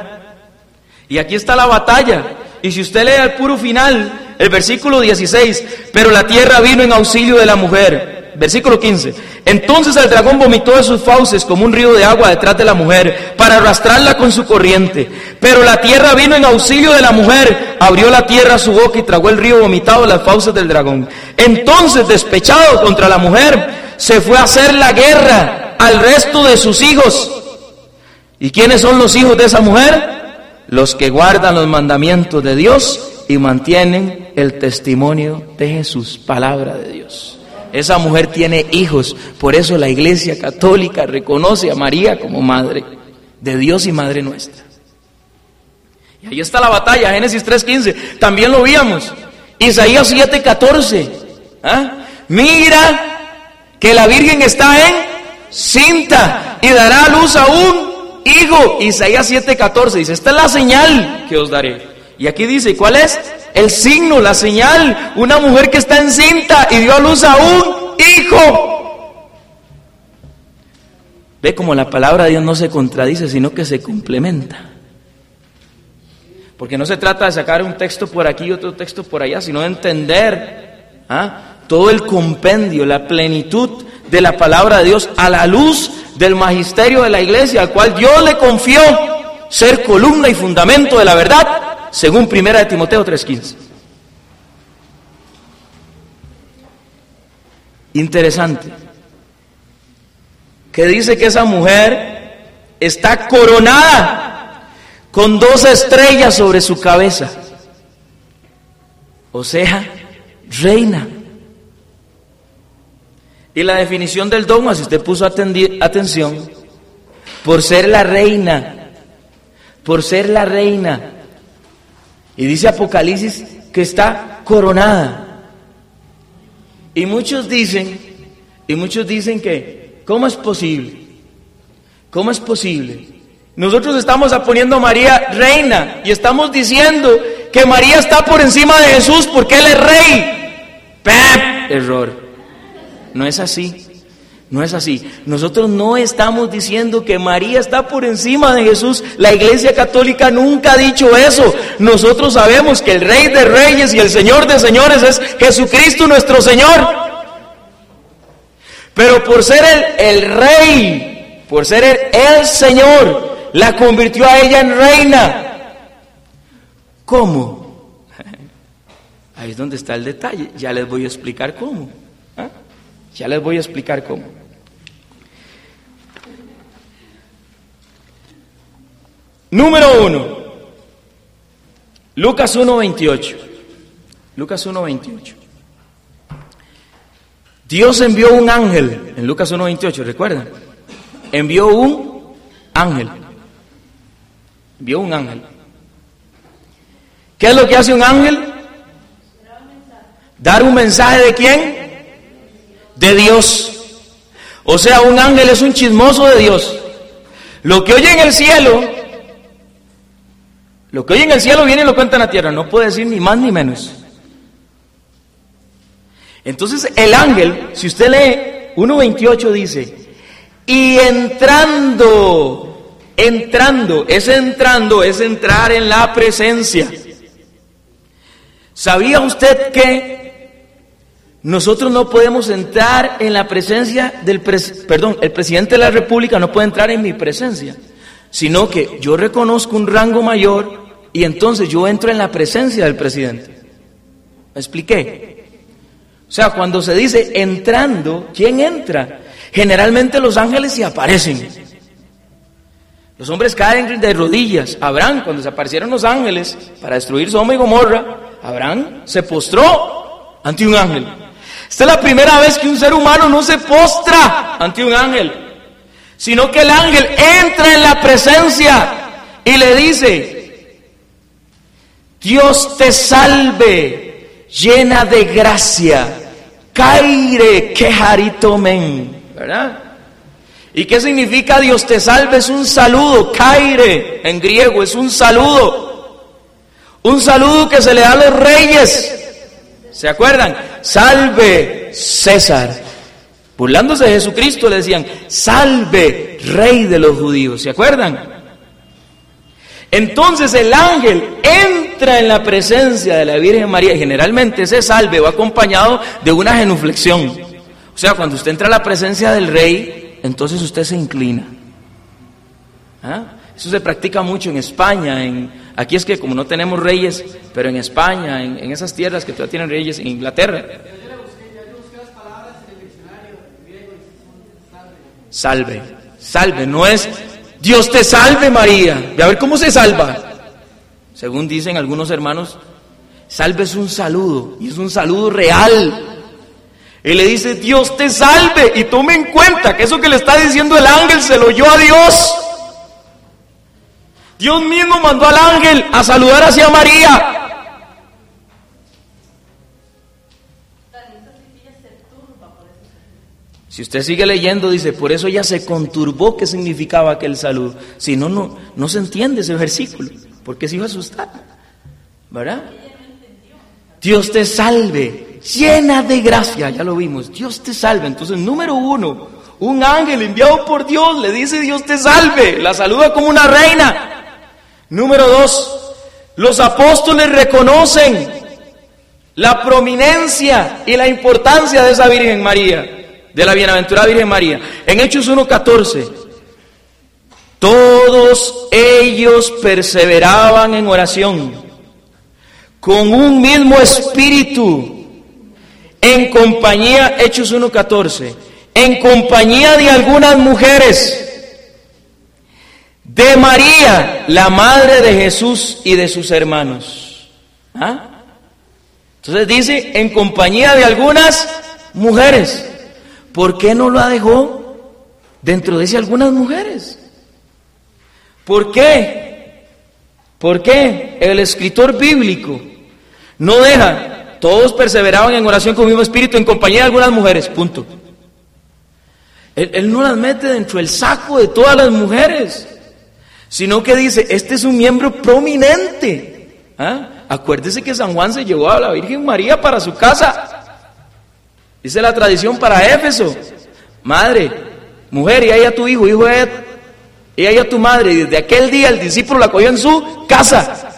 Speaker 1: y aquí está la batalla. Y si usted lee el puro final, el versículo 16, pero la tierra vino en auxilio de la mujer Versículo 15. Entonces el dragón vomitó de sus fauces como un río de agua detrás de la mujer para arrastrarla con su corriente. Pero la tierra vino en auxilio de la mujer, abrió la tierra su boca y tragó el río vomitado de las fauces del dragón. Entonces, despechado contra la mujer, se fue a hacer la guerra al resto de sus hijos. ¿Y quiénes son los hijos de esa mujer? Los que guardan los mandamientos de Dios y mantienen el testimonio de Jesús, palabra de Dios. Esa mujer tiene hijos, por eso la Iglesia Católica reconoce a María como madre de Dios y madre nuestra. Y ahí está la batalla, Génesis 3.15, también lo vimos. Isaías 7.14, ¿ah? mira que la Virgen está en cinta y dará a luz a un hijo. Isaías 7.14 dice, esta es la señal que os daré. Y aquí dice, ¿cuál es? el signo, la señal, una mujer que está encinta y dio a luz a un hijo. Ve como la palabra de Dios no se contradice, sino que se complementa. Porque no se trata de sacar un texto por aquí y otro texto por allá, sino de entender ¿ah? todo el compendio, la plenitud de la palabra de Dios a la luz del magisterio de la iglesia, al cual Dios le confió ser columna y fundamento de la verdad, según primera de Timoteo 3:15. Interesante. Que dice que esa mujer está coronada con dos estrellas sobre su cabeza. O sea, reina. Y la definición del dogma, si usted puso atención, por ser la reina, por ser la reina. Y dice Apocalipsis que está coronada. Y muchos dicen, y muchos dicen que, ¿cómo es posible? ¿Cómo es posible? Nosotros estamos poniendo a María reina y estamos diciendo que María está por encima de Jesús porque Él es rey. ¡Pep! Error. No es así. No es así. Nosotros no estamos diciendo que María está por encima de Jesús. La Iglesia Católica nunca ha dicho eso. Nosotros sabemos que el Rey de Reyes y el Señor de Señores es Jesucristo nuestro Señor. Pero por ser el, el Rey, por ser el, el Señor, la convirtió a ella en reina. ¿Cómo? Ahí es donde está el detalle. Ya les voy a explicar cómo. ¿Ah? Ya les voy a explicar cómo. Número uno, Lucas 1.28. Lucas 1.28. Dios envió un ángel, en Lucas 1.28, ¿recuerdan? Envió un ángel. Envió un ángel. ¿Qué es lo que hace un ángel? Dar un mensaje de quién? De Dios. O sea, un ángel es un chismoso de Dios. Lo que oye en el cielo lo que hoy en el cielo viene y lo cuenta en la tierra, no puede decir ni más ni menos. Entonces el ángel, si usted lee 1.28 dice, y entrando, entrando, es entrando, es entrar en la presencia. ¿Sabía usted que nosotros no podemos entrar en la presencia del, perdón, el presidente de la República no puede entrar en mi presencia? Sino que yo reconozco un rango mayor y entonces yo entro en la presencia del presidente. ¿Me expliqué? O sea, cuando se dice entrando, ¿quién entra? Generalmente los ángeles se aparecen. Los hombres caen de rodillas. Abraham, cuando se aparecieron los ángeles para destruir Sodoma y Gomorra, Abraham se postró ante un ángel. Esta es la primera vez que un ser humano no se postra ante un ángel sino que el ángel entra en la presencia y le dice, Dios te salve, llena de gracia, caire men, ¿verdad? ¿Y qué significa Dios te salve? Es un saludo, caire en griego, es un saludo. Un saludo que se le da a los reyes. ¿Se acuerdan? Salve César burlándose de Jesucristo, le decían, salve, rey de los judíos, ¿se acuerdan? Entonces el ángel entra en la presencia de la Virgen María y generalmente ese salve va acompañado de una genuflexión. O sea, cuando usted entra a la presencia del rey, entonces usted se inclina. ¿Ah? Eso se practica mucho en España, aquí es que como no tenemos reyes, pero en España, en, en esas tierras que todavía tienen reyes, en Inglaterra, salve, salve, no es Dios te salve María, de a ver cómo se salva. Según dicen algunos hermanos, salve es un saludo y es un saludo real. Él le dice, Dios te salve y tome en cuenta que eso que le está diciendo el ángel se lo oyó a Dios. Dios mismo mandó al ángel a saludar hacia María. Si usted sigue leyendo, dice, por eso ella se conturbó qué significaba aquel saludo. Si no, no, no se entiende ese versículo, porque se iba a asustar. ¿Verdad? Dios te salve, llena de gracia, ya lo vimos, Dios te salve. Entonces, número uno, un ángel enviado por Dios le dice Dios te salve, la saluda como una reina. Número dos, los apóstoles reconocen la prominencia y la importancia de esa Virgen María de la bienaventurada Virgen María. En Hechos 1.14, Todos ellos perseveraban en oración, con un mismo espíritu, en compañía, Hechos 1.14, en compañía de algunas mujeres, de María, la madre de Jesús y de sus hermanos. ¿Ah? Entonces dice, en compañía de algunas mujeres. ¿Por qué no lo dejó dentro de ese algunas mujeres? ¿Por qué? ¿Por qué el escritor bíblico no deja? Todos perseveraban en oración con el mismo espíritu en compañía de algunas mujeres, punto. Él, no las mete dentro del saco de todas las mujeres, sino que dice, este es un miembro prominente. ¿Ah? Acuérdese que San Juan se llevó a la Virgen María para su casa. Dice la tradición para Éfeso. Madre, mujer, y ahí a tu hijo, hijo de y ahí a tu madre. Y desde aquel día el discípulo la cogió en su casa.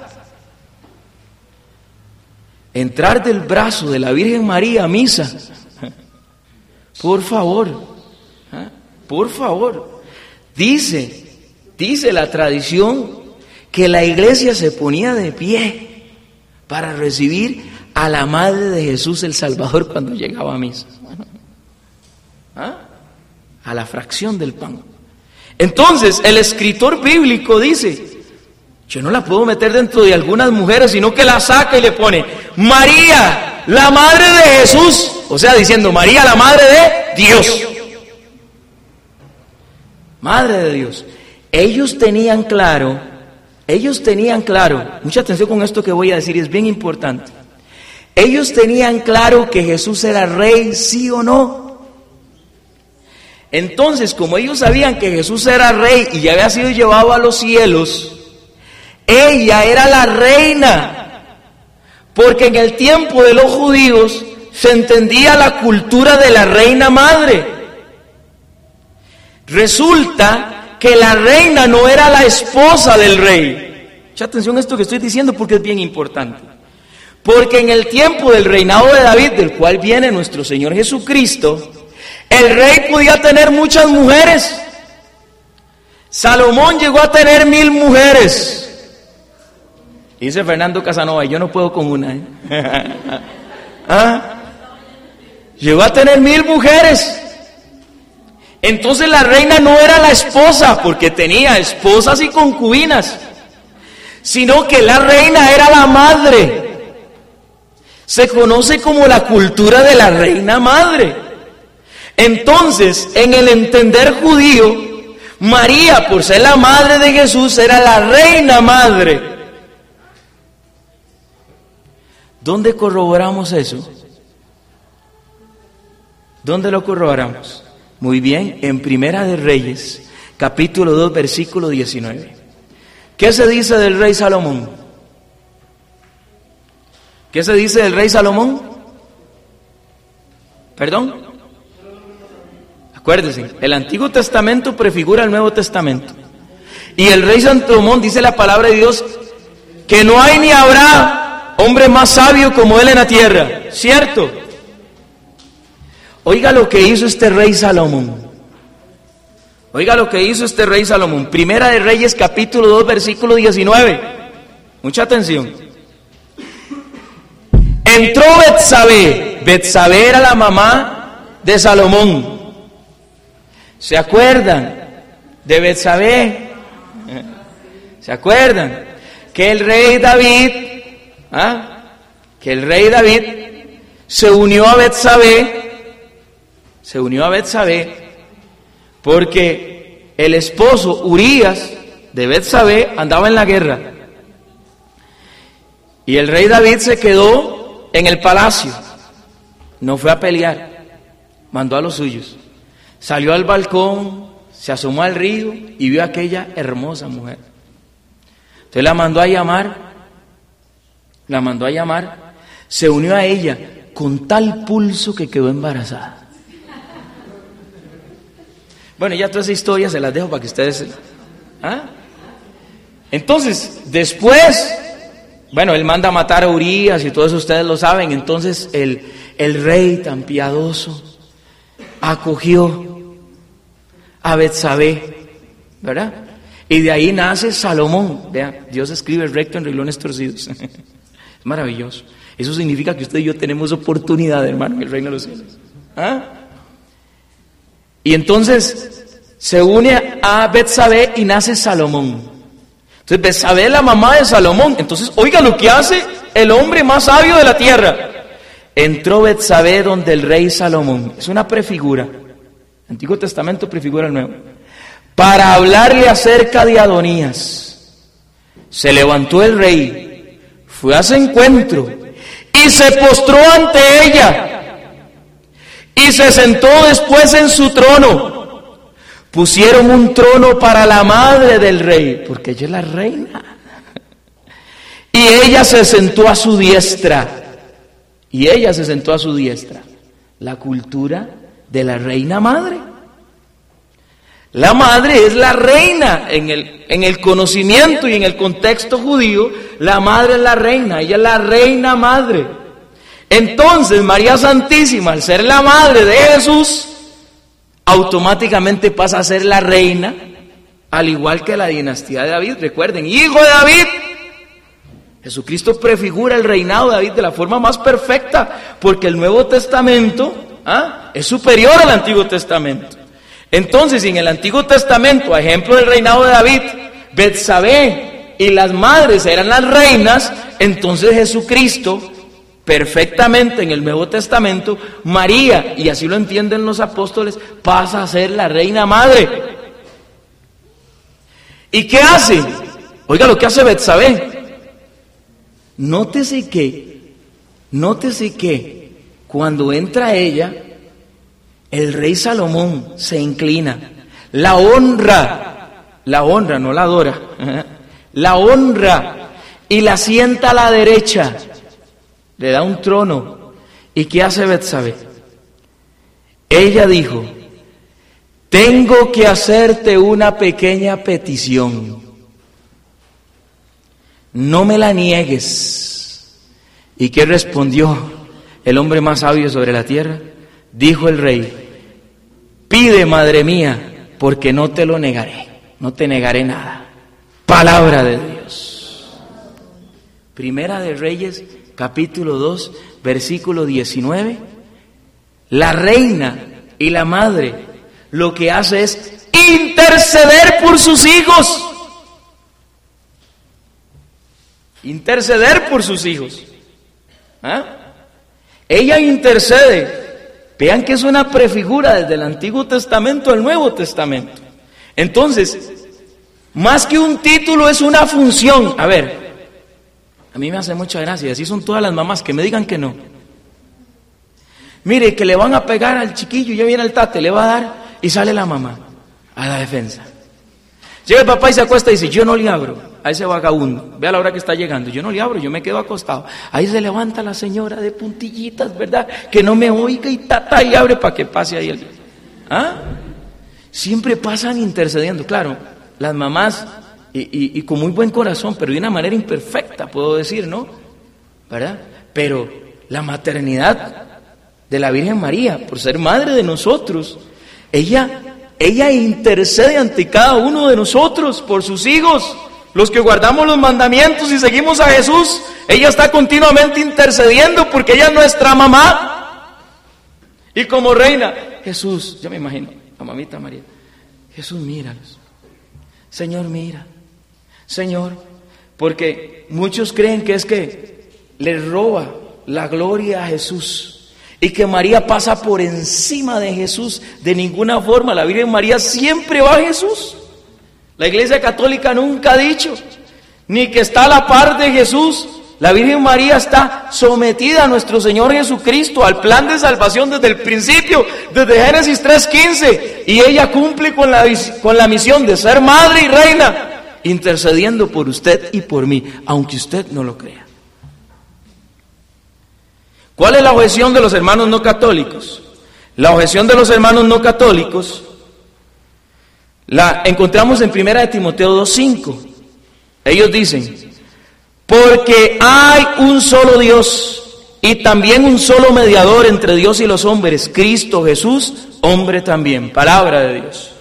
Speaker 1: Entrar del brazo de la Virgen María a misa. Por favor, ¿ah? por favor. Dice, dice la tradición que la iglesia se ponía de pie para recibir a la madre de Jesús el Salvador cuando llegaba a misa. ¿Ah? A la fracción del pan. Entonces, el escritor bíblico dice, yo no la puedo meter dentro de algunas mujeres, sino que la saca y le pone, María, la madre de Jesús. O sea, diciendo, María, la madre de Dios. Madre de Dios. Ellos tenían claro, ellos tenían claro, mucha atención con esto que voy a decir, es bien importante. Ellos tenían claro que Jesús era rey, sí o no. Entonces, como ellos sabían que Jesús era rey y ya había sido llevado a los cielos, ella era la reina. Porque en el tiempo de los judíos se entendía la cultura de la reina madre. Resulta que la reina no era la esposa del rey. Mucha atención a esto que estoy diciendo porque es bien importante. Porque en el tiempo del reinado de David, del cual viene nuestro Señor Jesucristo, el rey podía tener muchas mujeres. Salomón llegó a tener mil mujeres. Dice Fernando Casanova, yo no puedo con una. ¿eh? ¿Ah? Llegó a tener mil mujeres. Entonces la reina no era la esposa, porque tenía esposas y concubinas, sino que la reina era la madre se conoce como la cultura de la reina madre. Entonces, en el entender judío, María, por ser la madre de Jesús, era la reina madre. ¿Dónde corroboramos eso? ¿Dónde lo corroboramos? Muy bien, en Primera de Reyes, capítulo 2, versículo 19. ¿Qué se dice del rey Salomón? ¿Qué se dice del rey Salomón? ¿Perdón? Acuérdense, el Antiguo Testamento prefigura el Nuevo Testamento. Y el rey Salomón dice la palabra de Dios que no hay ni habrá hombre más sabio como él en la tierra. ¿Cierto? Oiga lo que hizo este rey Salomón. Oiga lo que hizo este rey Salomón. Primera de Reyes capítulo 2 versículo 19. Mucha atención. Entró Betsabé. Betsabé era la mamá de Salomón. ¿Se acuerdan de Betsabé? ¿Se acuerdan? Que el rey David, ¿ah? que el rey David se unió a Betsabé, se unió a Betsabé, porque el esposo Urias de Betsabé andaba en la guerra. Y el rey David se quedó en el palacio. No fue a pelear, mandó a los suyos. Salió al balcón, se asomó al río y vio a aquella hermosa mujer. Entonces la mandó a llamar, la mandó a llamar, se unió a ella con tal pulso que quedó embarazada. Bueno, ya toda esa historia se las dejo para que ustedes... ¿ah? Entonces, después bueno, él manda a matar a Urias y todos ustedes lo saben. Entonces el, el rey tan piadoso acogió a Betsabé, ¿verdad? Y de ahí nace Salomón. Vea, Dios escribe recto en reglones torcidos. es maravilloso. Eso significa que usted y yo tenemos oportunidad, hermano, en el reino de los cielos. ¿Ah? Y entonces se une a Betsabé y nace Salomón. Entonces la mamá de Salomón. Entonces, oiga lo que hace el hombre más sabio de la tierra. Entró Betsabé donde el rey Salomón. Es una prefigura. Antiguo Testamento prefigura el Nuevo. Para hablarle acerca de Adonías. Se levantó el rey, fue a su encuentro y se postró ante ella y se sentó después en su trono. Pusieron un trono para la madre del rey, porque ella es la reina. Y ella se sentó a su diestra. Y ella se sentó a su diestra. La cultura de la reina madre. La madre es la reina en el, en el conocimiento y en el contexto judío. La madre es la reina, ella es la reina madre. Entonces María Santísima, al ser la madre de Jesús, automáticamente pasa a ser la reina, al igual que la dinastía de David. Recuerden, hijo de David. Jesucristo prefigura el reinado de David de la forma más perfecta, porque el Nuevo Testamento ¿ah? es superior al Antiguo Testamento. Entonces, si en el Antiguo Testamento, a ejemplo del reinado de David, Betsabé y las madres eran las reinas, entonces Jesucristo perfectamente en el Nuevo Testamento, María, y así lo entienden los apóstoles, pasa a ser la reina madre. ¿Y qué hace? Oiga lo que hace Betsabé. Nótese que, nótese que cuando entra ella, el rey Salomón se inclina, la honra, la honra, no la adora, la honra y la sienta a la derecha le da un trono. ¿Y qué hace Betsabé? Ella dijo, tengo que hacerte una pequeña petición. No me la niegues. ¿Y qué respondió el hombre más sabio sobre la tierra? Dijo el rey, pide, madre mía, porque no te lo negaré, no te negaré nada. Palabra de Dios. Primera de Reyes capítulo 2, versículo 19, la reina y la madre lo que hace es interceder por sus hijos. Interceder por sus hijos. ¿Ah? Ella intercede. Vean que es una prefigura desde el Antiguo Testamento al Nuevo Testamento. Entonces, más que un título es una función. A ver, a mí me hace mucha gracia, así son todas las mamás, que me digan que no. Mire, que le van a pegar al chiquillo, ya viene el tate, le va a dar y sale la mamá a la defensa. Llega el papá y se acuesta y dice, yo no le abro a ese vagabundo. Vea la hora que está llegando, yo no le abro, yo me quedo acostado. Ahí se levanta la señora de puntillitas, ¿verdad? Que no me oiga y tata y abre para que pase ahí el... ¿Ah? Siempre pasan intercediendo, claro. Las mamás y, con muy buen corazón, pero de una manera imperfecta, puedo decir, ¿no? ¿Verdad? Pero la maternidad de la Virgen María, por ser madre de nosotros, ella, ella intercede ante cada uno de nosotros por sus hijos, los que guardamos los mandamientos y seguimos a Jesús. Ella está continuamente intercediendo porque ella es nuestra mamá. Y como reina, Jesús, yo me imagino, a mamita María, Jesús, míralos. Señor, mira. Señor, porque muchos creen que es que le roba la gloria a Jesús y que María pasa por encima de Jesús de ninguna forma. La Virgen María siempre va a Jesús. La Iglesia Católica nunca ha dicho ni que está a la par de Jesús. La Virgen María está sometida a nuestro Señor Jesucristo, al plan de salvación desde el principio, desde Génesis 3.15. Y ella cumple con la, con la misión de ser madre y reina intercediendo por usted y por mí, aunque usted no lo crea. ¿Cuál es la objeción de los hermanos no católicos? La objeción de los hermanos no católicos la encontramos en Primera de Timoteo 2.5. Ellos dicen, porque hay un solo Dios y también un solo mediador entre Dios y los hombres, Cristo Jesús, hombre también, palabra de Dios.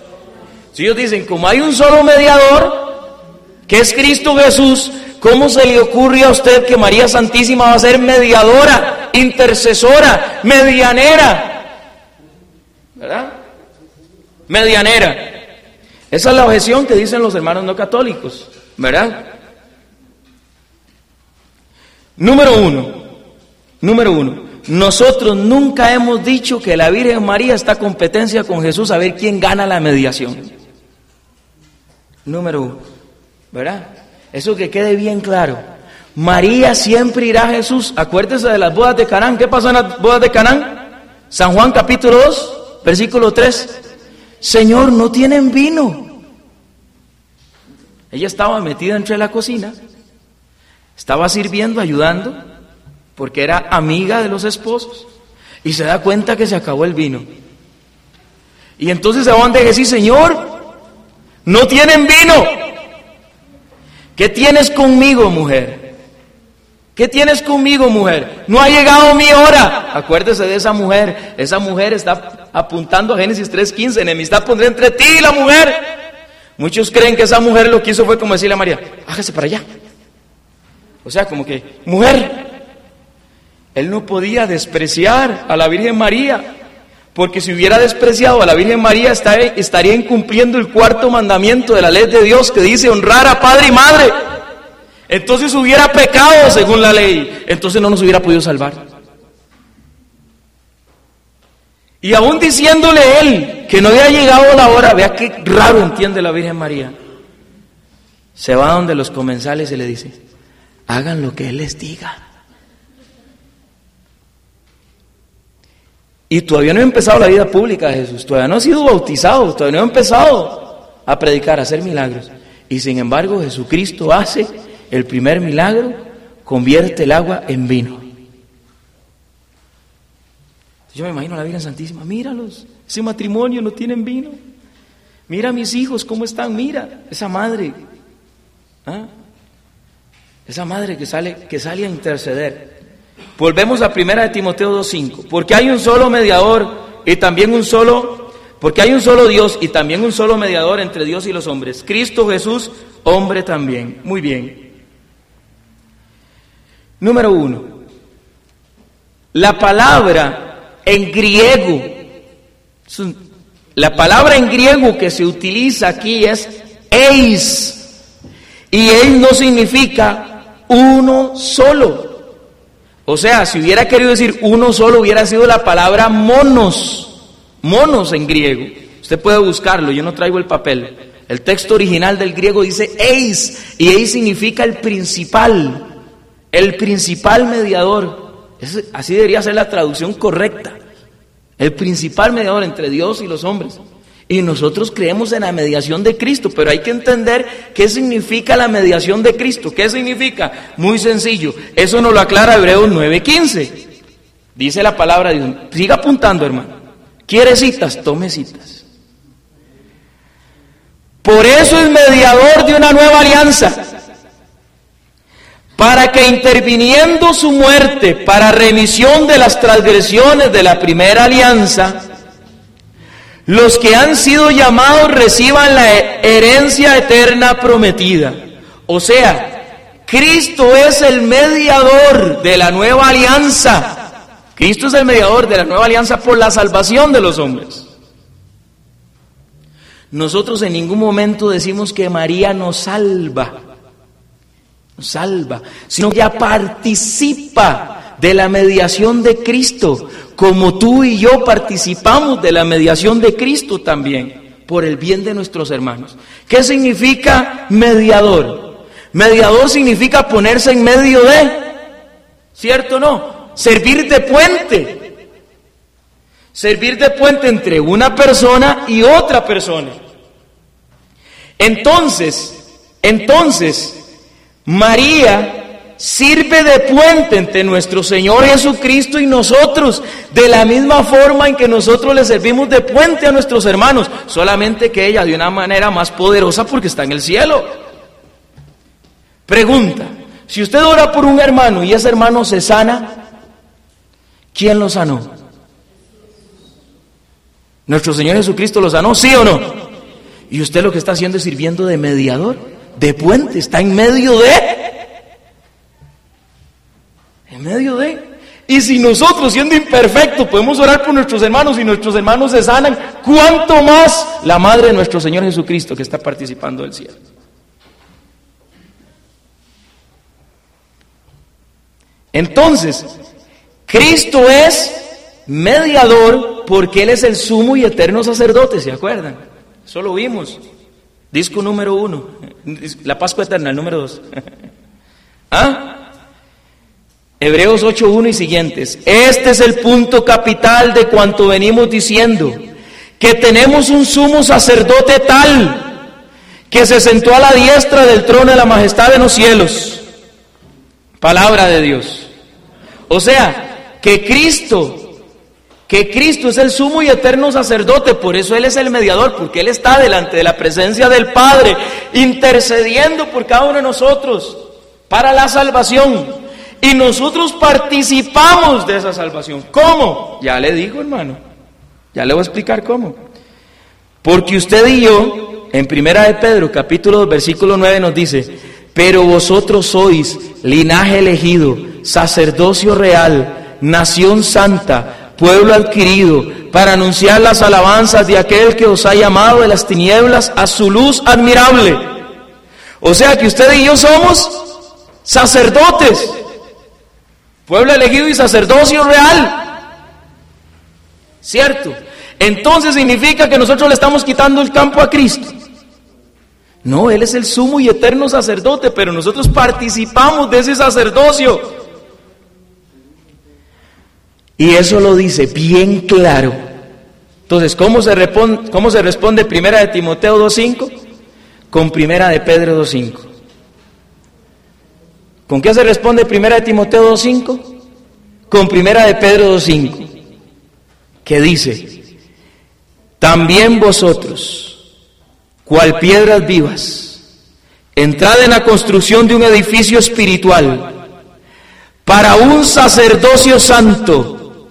Speaker 1: Si ellos dicen, como hay un solo mediador, que es Cristo Jesús, ¿cómo se le ocurre a usted que María Santísima va a ser mediadora, intercesora, medianera? ¿Verdad? Medianera. Esa es la objeción que dicen los hermanos no católicos, ¿verdad? Número uno, número uno, nosotros nunca hemos dicho que la Virgen María está competencia con Jesús a ver quién gana la mediación. Número uno, ¿verdad? Eso que quede bien claro. María siempre irá a Jesús. Acuérdese de las bodas de Canaán. ¿Qué pasó en las bodas de Canaán? San Juan capítulo 2, versículo 3. Señor, no tienen vino. Ella estaba metida entre la cocina estaba sirviendo, ayudando, porque era amiga de los esposos, y se da cuenta que se acabó el vino. Y entonces se van a decir, Señor, no tienen vino. ¿Qué tienes conmigo, mujer? ¿Qué tienes conmigo, mujer? No ha llegado mi hora. Acuérdese de esa mujer. Esa mujer está apuntando a Génesis 3.15. Enemistad pondré entre ti y la mujer. Muchos creen que esa mujer lo que hizo fue como decirle a María, hágase para allá. O sea, como que, mujer, él no podía despreciar a la Virgen María, porque si hubiera despreciado a la Virgen María estaría incumpliendo el cuarto mandamiento de la ley de Dios que dice honrar a padre y madre. Entonces hubiera pecado según la ley, entonces no nos hubiera podido salvar. Y aún diciéndole él que no había llegado la hora, vea qué raro entiende la Virgen María. Se va donde los comensales y le dice, hagan lo que Él les diga. Y todavía no he empezado la vida pública de Jesús, todavía no ha sido bautizado, todavía no he empezado a predicar, a hacer milagros. Y sin embargo Jesucristo hace el primer milagro, convierte el agua en vino. Yo me imagino a la Virgen Santísima, míralos, ese matrimonio no tienen vino. Mira a mis hijos, ¿cómo están? Mira, esa madre. ¿Ah? Esa madre que sale, que sale a interceder. Volvemos a primera de Timoteo 2.5. Porque hay un solo mediador y también un solo, porque hay un solo Dios y también un solo mediador entre Dios y los hombres. Cristo Jesús, hombre también. Muy bien. Número uno. La palabra en griego, la palabra en griego que se utiliza aquí es eis. Y eis no significa uno solo. O sea, si hubiera querido decir uno solo, hubiera sido la palabra monos, monos en griego. Usted puede buscarlo, yo no traigo el papel. El texto original del griego dice eis, y eis significa el principal, el principal mediador. así debería ser la traducción correcta. El principal mediador entre Dios y los hombres. Y nosotros creemos en la mediación de Cristo, pero hay que entender qué significa la mediación de Cristo. ¿Qué significa? Muy sencillo. Eso nos lo aclara Hebreos 9:15. Dice la palabra de Dios. Siga apuntando, hermano. ¿Quiere citas? Tome citas. Por eso es mediador de una nueva alianza. Para que interviniendo su muerte para remisión de las transgresiones de la primera alianza, los que han sido llamados reciban la herencia eterna prometida. O sea, Cristo es el mediador de la nueva alianza. Cristo es el mediador de la nueva alianza por la salvación de los hombres. Nosotros en ningún momento decimos que María nos salva, nos salva, sino que ya participa de la mediación de Cristo como tú y yo participamos de la mediación de Cristo también, por el bien de nuestros hermanos. ¿Qué significa mediador? Mediador significa ponerse en medio de, ¿cierto o no? Servir de puente. Servir de puente entre una persona y otra persona. Entonces, entonces, María sirve de puente entre nuestro Señor Jesucristo y nosotros, de la misma forma en que nosotros le servimos de puente a nuestros hermanos, solamente que ella de una manera más poderosa porque está en el cielo. Pregunta, si usted ora por un hermano y ese hermano se sana, ¿quién lo sanó? ¿Nuestro Señor Jesucristo lo sanó? ¿Sí o no? Y usted lo que está haciendo es sirviendo de mediador, de puente, está en medio de... Medio de... Y si nosotros, siendo imperfectos, podemos orar por nuestros hermanos y nuestros hermanos se sanan, ¿cuánto más la Madre de nuestro Señor Jesucristo que está participando del cielo? Entonces, Cristo es mediador porque Él es el sumo y eterno sacerdote, ¿se acuerdan? Eso lo vimos. Disco número uno, la Pascua Eterna, el número dos. ¿Ah? Hebreos 8.1 y siguientes. Este es el punto capital de cuanto venimos diciendo, que tenemos un sumo sacerdote tal, que se sentó a la diestra del trono de la majestad en los cielos. Palabra de Dios. O sea, que Cristo, que Cristo es el sumo y eterno sacerdote, por eso Él es el mediador, porque Él está delante de la presencia del Padre, intercediendo por cada uno de nosotros para la salvación. Y nosotros participamos de esa salvación. ¿Cómo? Ya le digo, hermano. Ya le voy a explicar cómo. Porque usted y yo, en Primera de Pedro, capítulo 2, versículo 9, nos dice, pero vosotros sois linaje elegido, sacerdocio real, nación santa, pueblo adquirido, para anunciar las alabanzas de aquel que os ha llamado de las tinieblas a su luz admirable. O sea que usted y yo somos sacerdotes. Pueblo elegido y sacerdocio real. ¿Cierto? Entonces significa que nosotros le estamos quitando el campo a Cristo. No, Él es el sumo y eterno sacerdote, pero nosotros participamos de ese sacerdocio. Y eso lo dice bien claro. Entonces, ¿cómo se, responde, cómo se responde primera de Timoteo 2.5? Con primera de Pedro 2.5. ¿Con qué se responde primera de Timoteo 2.5? Con primera de Pedro 2.5, que dice, también vosotros, cual piedras vivas, entrad en la construcción de un edificio espiritual para un sacerdocio santo,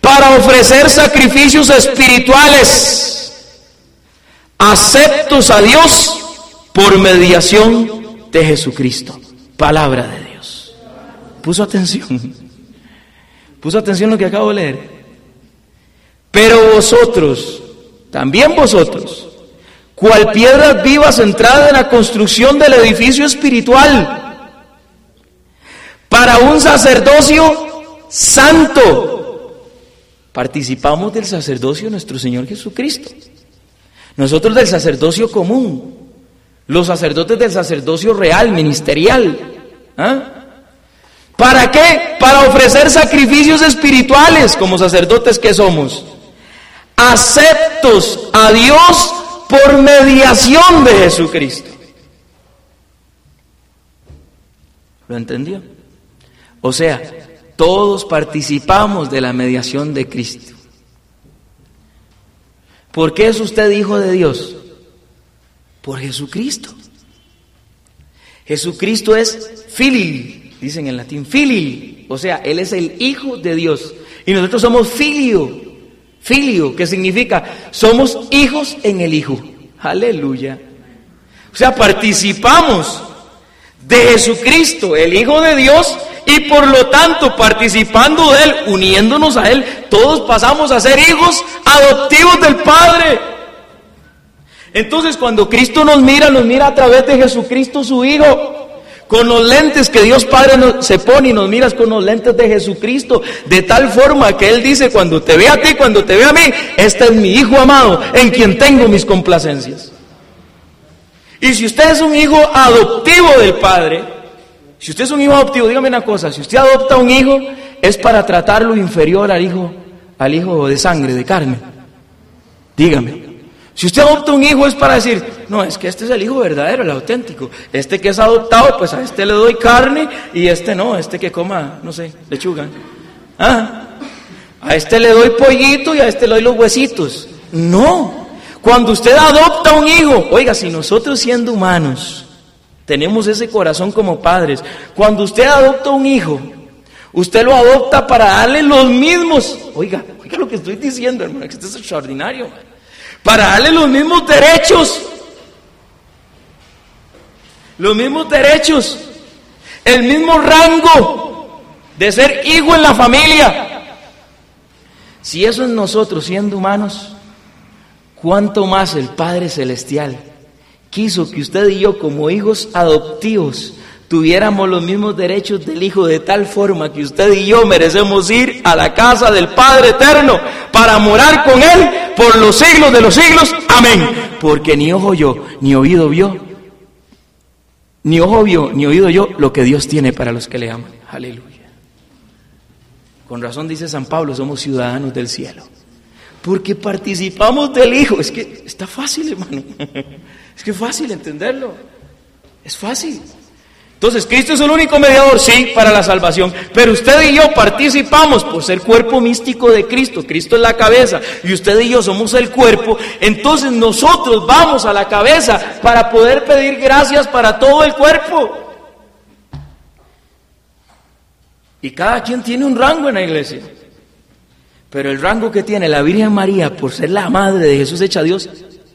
Speaker 1: para ofrecer sacrificios espirituales aceptos a Dios por mediación de Jesucristo palabra de Dios. Puso atención. Puso atención lo que acabo de leer. Pero vosotros, también vosotros, cual piedras vivas entrada en la construcción del edificio espiritual, para un sacerdocio santo, participamos del sacerdocio de nuestro Señor Jesucristo. Nosotros del sacerdocio común, los sacerdotes del sacerdocio real, ministerial. ¿ah? ¿Para qué? Para ofrecer sacrificios espirituales como sacerdotes que somos. Aceptos a Dios por mediación de Jesucristo. ¿Lo entendió? O sea, todos participamos de la mediación de Cristo. ¿Por qué es usted hijo de Dios? Por Jesucristo. Jesucristo es fili, dicen en latín, fili, o sea, Él es el Hijo de Dios. Y nosotros somos filio, filio, que significa somos hijos en el Hijo. Aleluya. O sea, participamos de Jesucristo, el Hijo de Dios, y por lo tanto, participando de Él, uniéndonos a Él, todos pasamos a ser hijos adoptivos del Padre. Entonces cuando Cristo nos mira, nos mira a través de Jesucristo su Hijo. Con los lentes que Dios Padre se pone y nos miras con los lentes de Jesucristo. De tal forma que Él dice, cuando te ve a ti, cuando te ve a mí, este es mi Hijo amado en quien tengo mis complacencias. Y si usted es un hijo adoptivo del Padre, si usted es un hijo adoptivo, dígame una cosa, si usted adopta un hijo, es para tratarlo inferior al hijo, al hijo de sangre, de carne. Dígame. Si usted adopta un hijo es para decir, no, es que este es el hijo verdadero, el auténtico. Este que es adoptado, pues a este le doy carne y este no, este que coma, no sé, lechuga. Ah, a este le doy pollito y a este le doy los huesitos. No, cuando usted adopta un hijo, oiga, si nosotros siendo humanos tenemos ese corazón como padres, cuando usted adopta un hijo, usted lo adopta para darle los mismos. Oiga, oiga lo que estoy diciendo, hermano, que esto es extraordinario. Para darle los mismos derechos. Los mismos derechos. El mismo rango de ser hijo en la familia. Si eso es nosotros siendo humanos, ¿cuánto más el Padre Celestial quiso que usted y yo como hijos adoptivos tuviéramos los mismos derechos del Hijo de tal forma que usted y yo merecemos ir a la casa del Padre Eterno para morar con Él por los siglos de los siglos. Amén. Porque ni ojo yo, ni oído vio, ni ojo vio, ni oído yo lo que Dios tiene para los que le aman. Aleluya. Con razón dice San Pablo, somos ciudadanos del cielo. Porque participamos del Hijo. Es que está fácil, hermano. Es que es fácil entenderlo. Es fácil. Entonces, Cristo es el único mediador, sí, para la salvación. Pero usted y yo participamos por ser cuerpo místico de Cristo. Cristo es la cabeza y usted y yo somos el cuerpo. Entonces nosotros vamos a la cabeza para poder pedir gracias para todo el cuerpo. Y cada quien tiene un rango en la iglesia. Pero el rango que tiene la Virgen María por ser la madre de Jesús hecha Dios,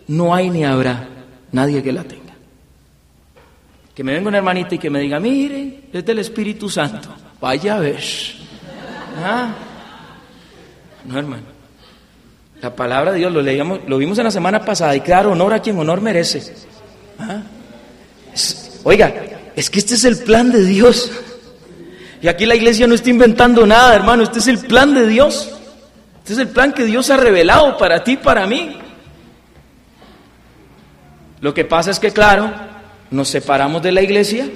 Speaker 1: no hay ni habrá nadie que la tenga. Que me venga una hermanita y que me diga, mire, es del Espíritu Santo. Vaya a ver. ¿Ah? No, hermano. La palabra de Dios lo leíamos, lo vimos en la semana pasada y claro, honor a quien honor merece. ¿Ah? oiga, es que este es el plan de Dios. Y aquí la iglesia no está inventando nada, hermano. Este es el plan de Dios. Este es el plan que Dios ha revelado para ti para mí. Lo que pasa es que, claro, nos separamos de la iglesia,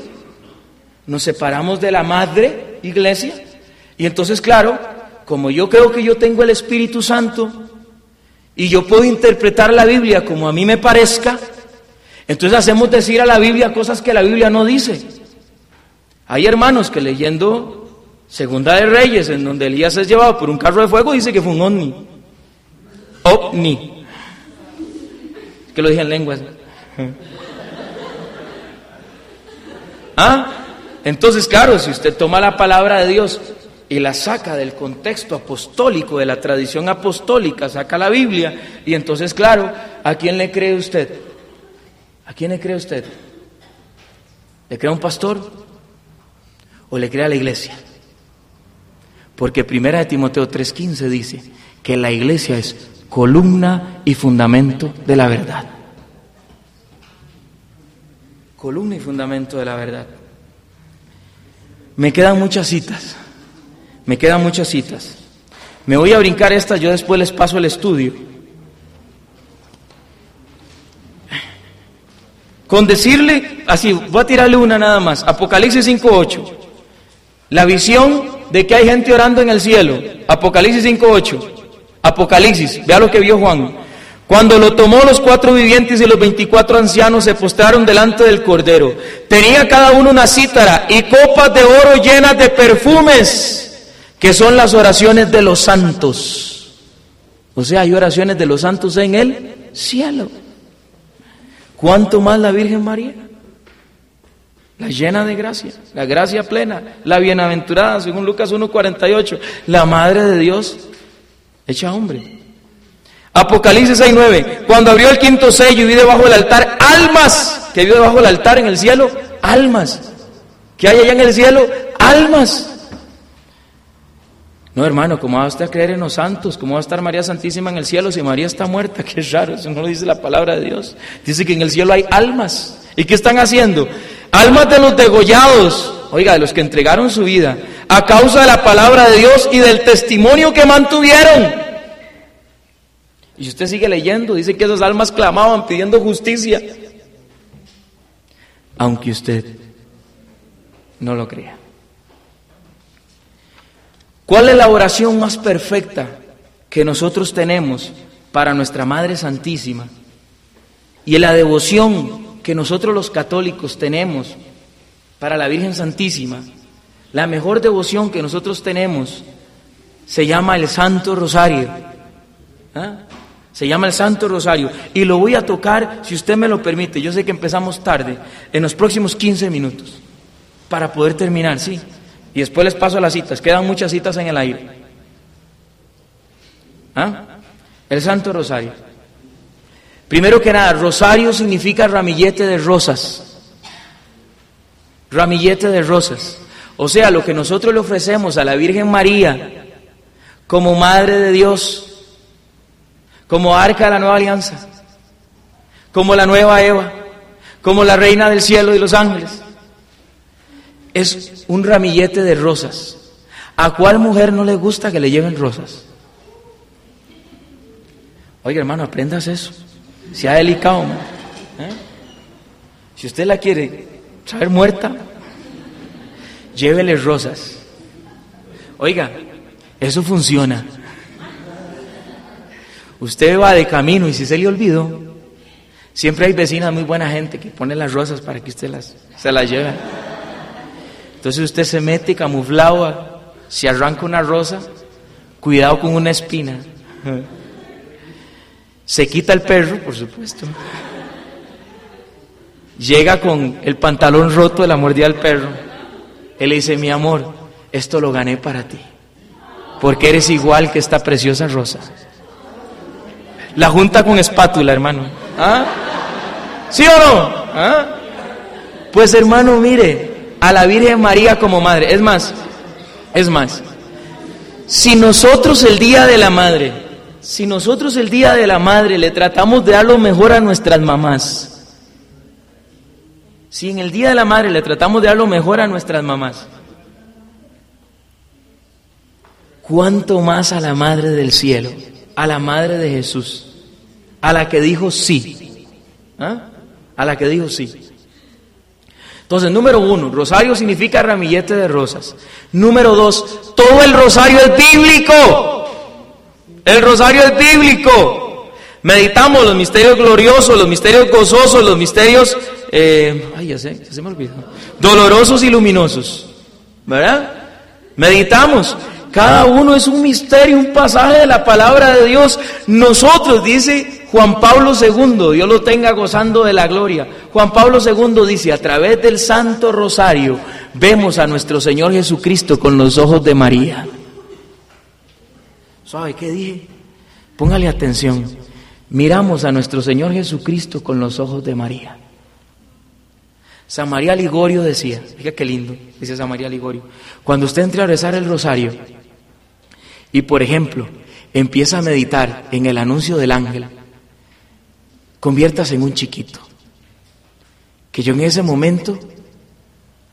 Speaker 1: nos separamos de la madre iglesia, y entonces, claro, como yo creo que yo tengo el Espíritu Santo y yo puedo interpretar la Biblia como a mí me parezca, entonces hacemos decir a la Biblia cosas que la Biblia no dice. Hay hermanos que leyendo Segunda de Reyes, en donde Elías es llevado por un carro de fuego, dice que fue un ovni. Ovni. que lo dije en lenguas. ¿Ah? Entonces, claro, si usted toma la palabra de Dios y la saca del contexto apostólico, de la tradición apostólica, saca la Biblia, y entonces, claro, ¿a quién le cree usted? ¿A quién le cree usted? ¿Le cree a un pastor o le cree a la iglesia? Porque primera de Timoteo 3:15 dice que la iglesia es columna y fundamento de la verdad columna y fundamento de la verdad. Me quedan muchas citas, me quedan muchas citas. Me voy a brincar estas, yo después les paso el estudio. Con decirle, así, voy a tirarle una nada más, Apocalipsis 5.8, la visión de que hay gente orando en el cielo, Apocalipsis 5.8, Apocalipsis, vea lo que vio Juan, cuando lo tomó los cuatro vivientes y los veinticuatro ancianos se postraron delante del Cordero. Tenía cada uno una cítara y copas de oro llenas de perfumes, que son las oraciones de los santos. O sea, hay oraciones de los santos en el cielo. ¿Cuánto más la Virgen María? La llena de gracia, la gracia plena, la bienaventurada, según Lucas 1.48, la Madre de Dios, hecha hombre. Apocalipsis 6.9. Cuando abrió el quinto sello y vi debajo del altar almas, que vio debajo del altar en el cielo, almas. que hay allá en el cielo? Almas. No, hermano, ¿cómo va usted a creer en los santos? ¿Cómo va a estar María Santísima en el cielo si María está muerta? Qué raro, eso no lo dice la palabra de Dios. Dice que en el cielo hay almas. ¿Y qué están haciendo? Almas de los degollados, oiga, de los que entregaron su vida, a causa de la palabra de Dios y del testimonio que mantuvieron. Y si usted sigue leyendo, dice que esas almas clamaban pidiendo justicia. Aunque usted no lo crea. ¿Cuál es la oración más perfecta que nosotros tenemos para nuestra Madre Santísima? Y la devoción que nosotros los católicos tenemos para la Virgen Santísima. La mejor devoción que nosotros tenemos se llama el Santo Rosario. ¿Ah? Se llama el Santo Rosario. Y lo voy a tocar, si usted me lo permite. Yo sé que empezamos tarde, en los próximos 15 minutos, para poder terminar, sí. Y después les paso las citas. Quedan muchas citas en el aire. ¿Ah? El Santo Rosario. Primero que nada, rosario significa ramillete de rosas. Ramillete de rosas. O sea, lo que nosotros le ofrecemos a la Virgen María como Madre de Dios, como Arca de la Nueva Alianza, como la nueva Eva, como la Reina del Cielo y los ángeles, es un ramillete de rosas. ¿A cuál mujer no le gusta que le lleven rosas? Oye, hermano, aprendas eso. Sea delicado, ¿eh? Si usted la quiere saber muerta, llévele rosas. Oiga, eso funciona. Usted va de camino y si se le olvidó, siempre hay vecinas muy buena gente que pone las rosas para que usted las, se las lleve. Entonces usted se mete camuflado, si arranca una rosa, cuidado con una espina. Se quita el perro, por supuesto. Llega con el pantalón roto de la mordida del perro. Él le dice, mi amor, esto lo gané para ti. Porque eres igual que esta preciosa rosa. La junta con espátula, hermano. ¿Ah? ¿Sí o no? ¿Ah? Pues hermano, mire, a la Virgen María como madre. Es más, es más, si nosotros el día de la madre, si nosotros el día de la madre le tratamos de dar lo mejor a nuestras mamás, si en el día de la madre le tratamos de dar lo mejor a nuestras mamás, ¿cuánto más a la madre del cielo, a la madre de Jesús? a la que dijo sí. ¿Ah? A la que dijo sí. Entonces, número uno, rosario significa ramillete de rosas. Número dos, todo el rosario es bíblico. El rosario es bíblico. Meditamos los misterios gloriosos, los misterios gozosos, los misterios, eh, ay, ya sé, se me olvidó, dolorosos y luminosos. ¿Verdad? Meditamos. Cada uno es un misterio, un pasaje de la palabra de Dios. Nosotros, dice Juan Pablo II, Dios lo tenga gozando de la gloria. Juan Pablo II dice, a través del Santo Rosario vemos a nuestro Señor Jesucristo con los ojos de María. ¿Sabe qué dije? Póngale atención. Miramos a nuestro Señor Jesucristo con los ojos de María. San María Ligorio decía, fíjate qué lindo, dice San María Ligorio, cuando usted entre a rezar el rosario y por ejemplo empieza a meditar en el anuncio del ángel, conviértase en un chiquito. Que yo en ese momento,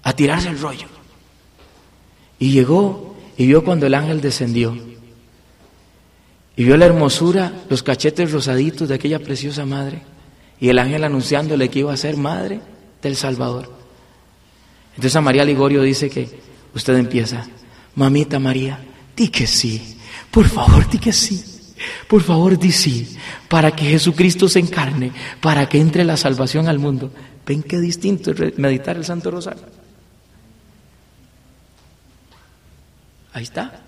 Speaker 1: a tirarse el rollo. Y llegó y vio cuando el ángel descendió. Y vio la hermosura, los cachetes rosaditos de aquella preciosa madre. Y el ángel anunciándole que iba a ser madre del Salvador. Entonces a María Ligorio dice que usted empieza, mamita María, di que sí, por favor, di que sí. Por favor, di sí, para que Jesucristo se encarne, para que entre la salvación al mundo. ¿Ven qué distinto es meditar el Santo Rosario? Ahí está.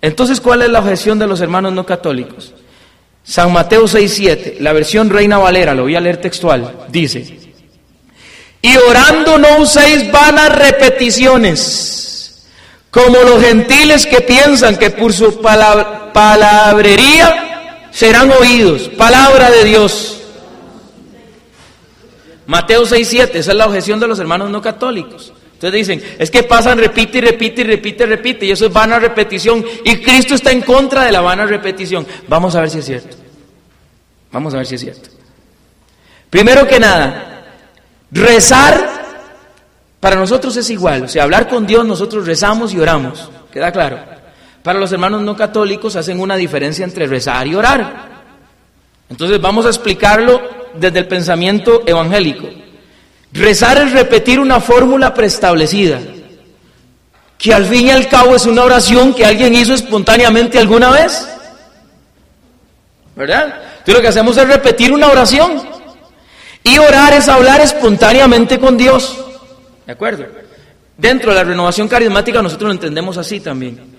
Speaker 1: Entonces, ¿cuál es la objeción de los hermanos no católicos? San Mateo 6.7, la versión Reina Valera, lo voy a leer textual, dice, y orando no uséis vanas repeticiones, como los gentiles que piensan que por su palabra palabrería serán oídos. Palabra de Dios. Mateo 6.7, esa es la objeción de los hermanos no católicos. Ustedes dicen, es que pasan, repite y repite y repite y repite, y eso es vana repetición. Y Cristo está en contra de la vana repetición. Vamos a ver si es cierto. Vamos a ver si es cierto. Primero que nada, rezar para nosotros es igual. O sea, hablar con Dios, nosotros rezamos y oramos. ¿Queda claro? Para los hermanos no católicos hacen una diferencia entre rezar y orar. Entonces vamos a explicarlo desde el pensamiento evangélico. Rezar es repetir una fórmula preestablecida, que al fin y al cabo es una oración que alguien hizo espontáneamente alguna vez. ¿Verdad? Entonces lo que hacemos es repetir una oración. Y orar es hablar espontáneamente con Dios. ¿De acuerdo? Dentro de la renovación carismática nosotros lo entendemos así también.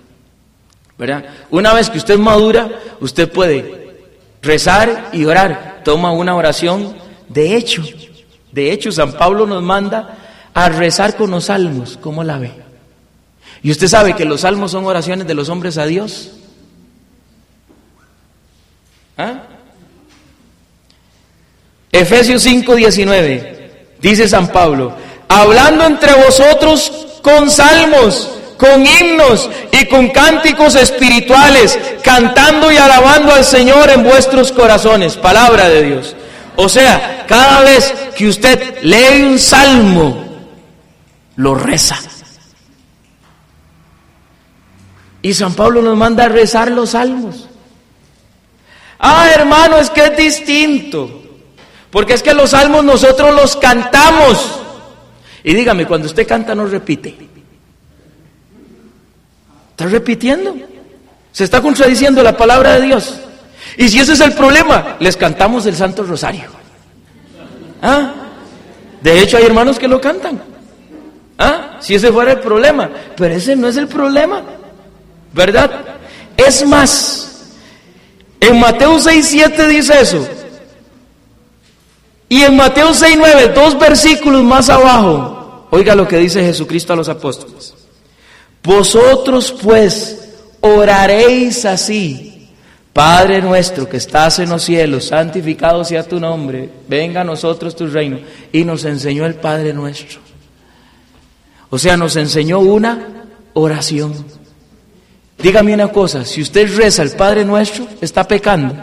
Speaker 1: Una vez que usted madura, usted puede rezar y orar. Toma una oración de hecho. De hecho, San Pablo nos manda a rezar con los salmos. ¿Cómo la ve? Y usted sabe que los salmos son oraciones de los hombres a Dios. ¿Ah? Efesios 5:19, dice San Pablo, hablando entre vosotros con salmos, con himnos y con cánticos espirituales, cantando y alabando al Señor en vuestros corazones. Palabra de Dios. O sea, cada vez que usted lee un salmo, lo reza. Y San Pablo nos manda a rezar los salmos. Ah, hermano, es que es distinto. Porque es que los salmos nosotros los cantamos. Y dígame, cuando usted canta no repite. Está repitiendo. Se está contradiciendo la palabra de Dios. Y si ese es el problema, les cantamos el Santo Rosario. ¿Ah? De hecho, hay hermanos que lo cantan. ¿Ah? Si ese fuera el problema. Pero ese no es el problema. ¿Verdad? Es más, en Mateo 6, 7 dice eso. Y en Mateo 6, 9, dos versículos más abajo, oiga lo que dice Jesucristo a los apóstoles. Vosotros pues oraréis así. Padre nuestro que estás en los cielos, santificado sea tu nombre, venga a nosotros tu reino. Y nos enseñó el Padre nuestro. O sea, nos enseñó una oración. Dígame una cosa, si usted reza el Padre nuestro, está pecando.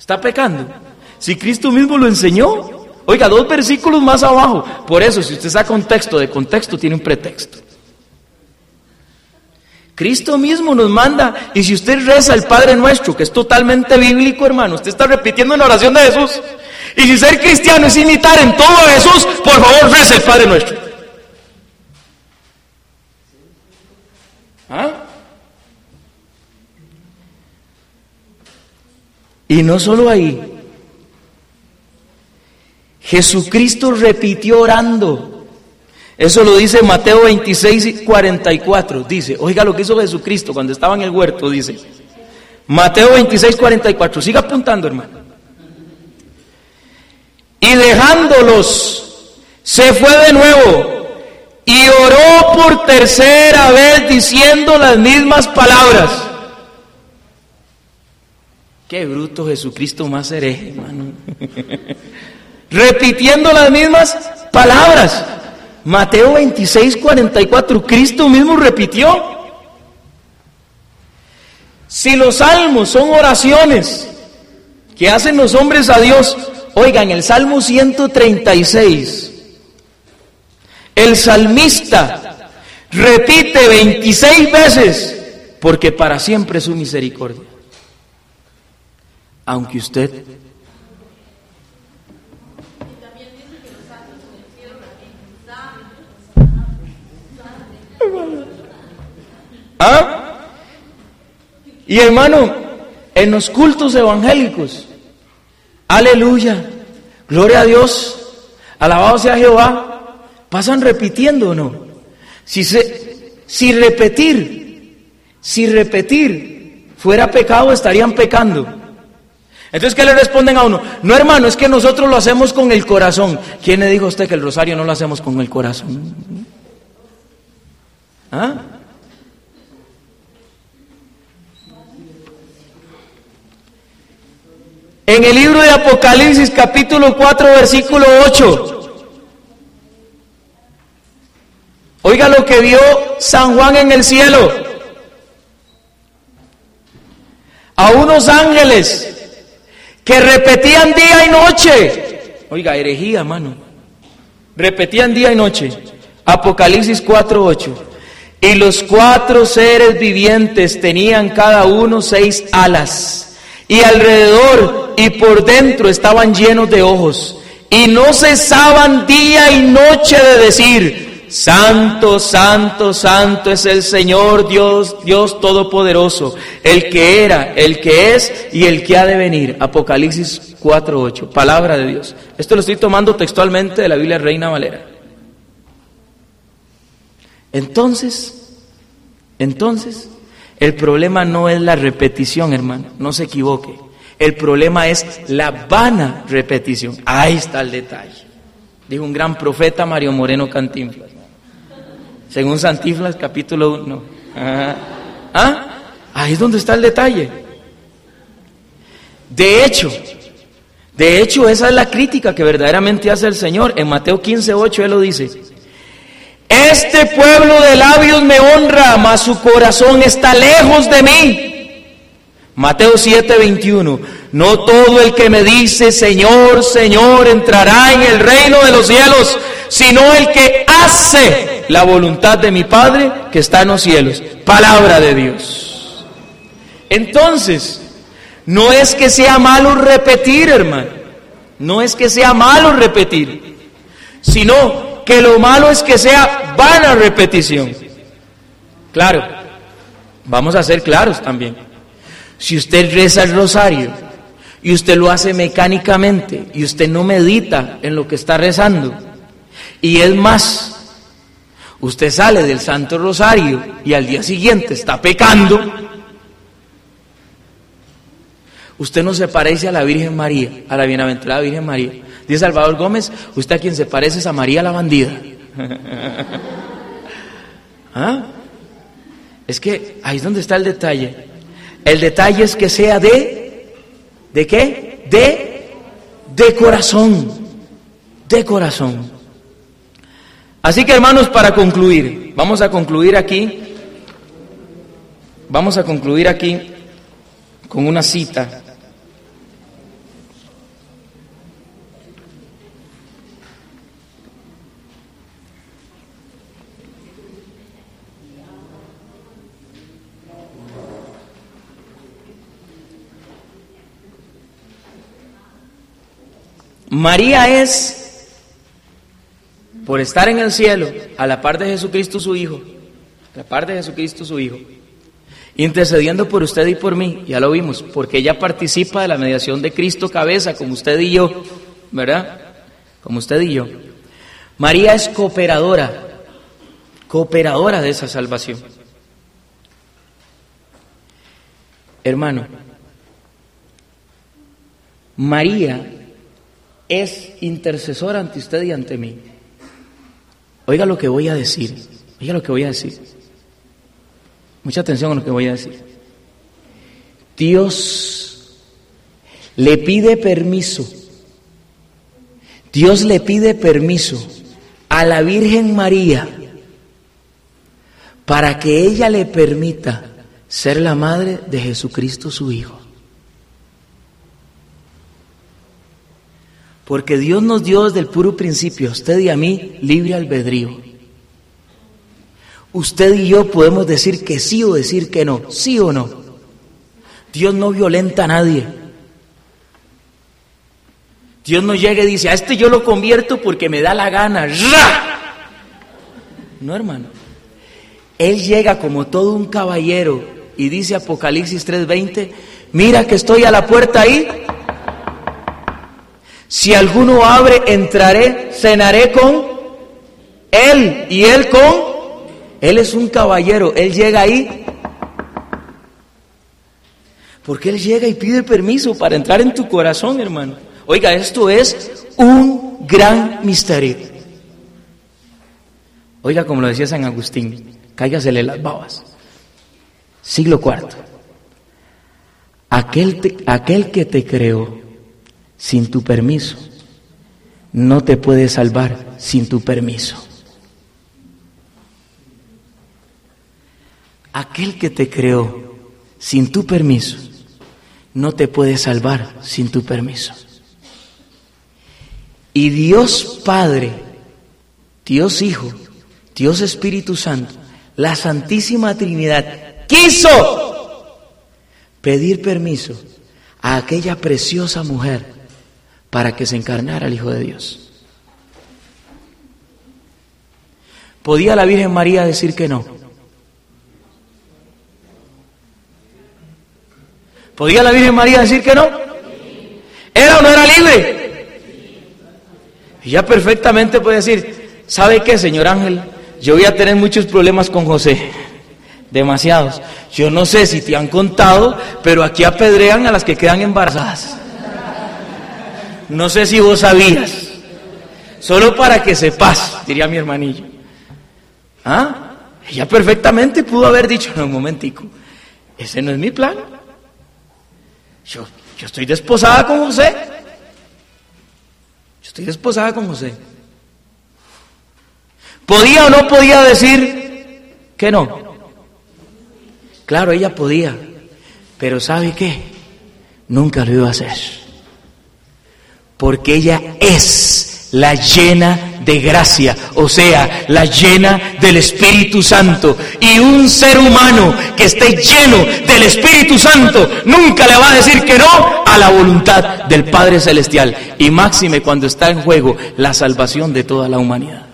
Speaker 1: Está pecando. Si Cristo mismo lo enseñó, Oiga, dos versículos más abajo. Por eso, si usted saca un texto de contexto, tiene un pretexto. Cristo mismo nos manda, y si usted reza el Padre Nuestro, que es totalmente bíblico, hermano, usted está repitiendo una oración de Jesús. Y si ser cristiano es imitar en todo a Jesús, por favor, reza el Padre Nuestro. ¿Ah? Y no solo ahí, Jesucristo repitió orando. Eso lo dice Mateo 26, 44. Dice, oiga lo que hizo Jesucristo cuando estaba en el huerto, dice. Mateo 26, 44. Siga apuntando, hermano. Y dejándolos, se fue de nuevo y oró por tercera vez diciendo las mismas palabras. Qué bruto Jesucristo más hereje, hermano. Repitiendo las mismas palabras. Mateo 26, 44, Cristo mismo repitió. Si los salmos son oraciones que hacen los hombres a Dios, oigan, el Salmo 136, el salmista repite 26 veces, porque para siempre es su misericordia. Aunque usted ¿Ah? Y hermano, en los cultos evangélicos, aleluya, gloria a Dios, alabado sea Jehová, pasan repitiendo o no. Si, se, si repetir, si repetir fuera pecado, estarían pecando. Entonces, ¿qué le responden a uno? No, hermano, es que nosotros lo hacemos con el corazón. ¿Quién le dijo a usted que el rosario no lo hacemos con el corazón? ¿Ah? En el libro de Apocalipsis capítulo 4 versículo 8. Oiga lo que vio San Juan en el cielo. A unos ángeles que repetían día y noche. Oiga, herejía, mano. Repetían día y noche. Apocalipsis 4:8. Y los cuatro seres vivientes tenían cada uno seis alas y alrededor y por dentro estaban llenos de ojos, y no cesaban día y noche de decir, Santo, Santo, Santo es el Señor Dios, Dios Todopoderoso, el que era, el que es y el que ha de venir. Apocalipsis 4.8, palabra de Dios. Esto lo estoy tomando textualmente de la Biblia Reina Valera. Entonces, entonces, el problema no es la repetición, hermano, no se equivoque. El problema es la vana repetición. Ahí está el detalle. Dijo un gran profeta Mario Moreno Cantinflas. Según Santiflas, capítulo 1. ¿Ah? Ahí es donde está el detalle. De hecho, De hecho, esa es la crítica que verdaderamente hace el Señor. En Mateo 15, 8 Él lo dice. Este pueblo de labios me honra, mas su corazón está lejos de mí. Mateo 7, 21. No todo el que me dice, Señor, Señor, entrará en el reino de los cielos, sino el que hace la voluntad de mi Padre que está en los cielos. Palabra de Dios. Entonces, no es que sea malo repetir, hermano. No es que sea malo repetir, sino que lo malo es que sea vana repetición. Claro, vamos a ser claros también. Si usted reza el rosario y usted lo hace mecánicamente y usted no medita en lo que está rezando, y es más, usted sale del Santo Rosario y al día siguiente está pecando, usted no se parece a la Virgen María, a la bienaventurada Virgen María. Dice Salvador Gómez, usted a quien se parece es a María la bandida. ¿Ah? Es que ahí es donde está el detalle. El detalle es que sea de, ¿de qué? De, de corazón, de corazón. Así que hermanos, para concluir, vamos a concluir aquí, vamos a concluir aquí con una cita María es, por estar en el cielo, a la par de Jesucristo su Hijo, a la par de Jesucristo su Hijo, intercediendo por usted y por mí, ya lo vimos, porque ella participa de la mediación de Cristo cabeza, como usted y yo, ¿verdad? Como usted y yo. María es cooperadora, cooperadora de esa salvación. Hermano, María es intercesor ante usted y ante mí. Oiga lo que voy a decir. Oiga lo que voy a decir. Mucha atención a lo que voy a decir. Dios le pide permiso. Dios le pide permiso a la Virgen María para que ella le permita ser la madre de Jesucristo su Hijo. Porque Dios nos dio desde el puro principio, a usted y a mí, libre albedrío. Usted y yo podemos decir que sí o decir que no, sí o no. Dios no violenta a nadie. Dios no llega y dice, a este yo lo convierto porque me da la gana. No, hermano. Él llega como todo un caballero y dice Apocalipsis 3:20, mira que estoy a la puerta ahí si alguno abre, entraré, cenaré con él y él con... Él es un caballero, él llega ahí. Porque él llega y pide permiso para entrar en tu corazón, hermano. Oiga, esto es un gran misterio. Oiga, como lo decía San Agustín, cáigasele las babas. Siglo IV. Aquel, aquel que te creó sin tu permiso. No te puede salvar sin tu permiso. Aquel que te creó sin tu permiso no te puede salvar sin tu permiso. Y Dios Padre, Dios Hijo, Dios Espíritu Santo, la Santísima Trinidad, quiso pedir permiso a aquella preciosa mujer para que se encarnara el Hijo de Dios. ¿Podía la Virgen María decir que no? ¿Podía la Virgen María decir que no? ¿Era o no era libre? Ella perfectamente puede decir, ¿sabe qué, señor Ángel? Yo voy a tener muchos problemas con José, demasiados. Yo no sé si te han contado, pero aquí apedrean a las que quedan embarazadas. No sé si vos sabías. Solo para que sepas, diría mi hermanillo. ¿Ah? Ella perfectamente pudo haber dicho, no, un momentico, ese no es mi plan. Yo, yo estoy desposada con José. Estoy desposada con José. ¿Podía o no podía decir que no? Claro, ella podía, pero ¿sabe qué? Nunca lo iba a hacer. Porque ella es la llena de gracia, o sea, la llena del Espíritu Santo. Y un ser humano que esté lleno del Espíritu Santo nunca le va a decir que no a la voluntad del Padre Celestial. Y máxime cuando está en juego la salvación de toda la humanidad.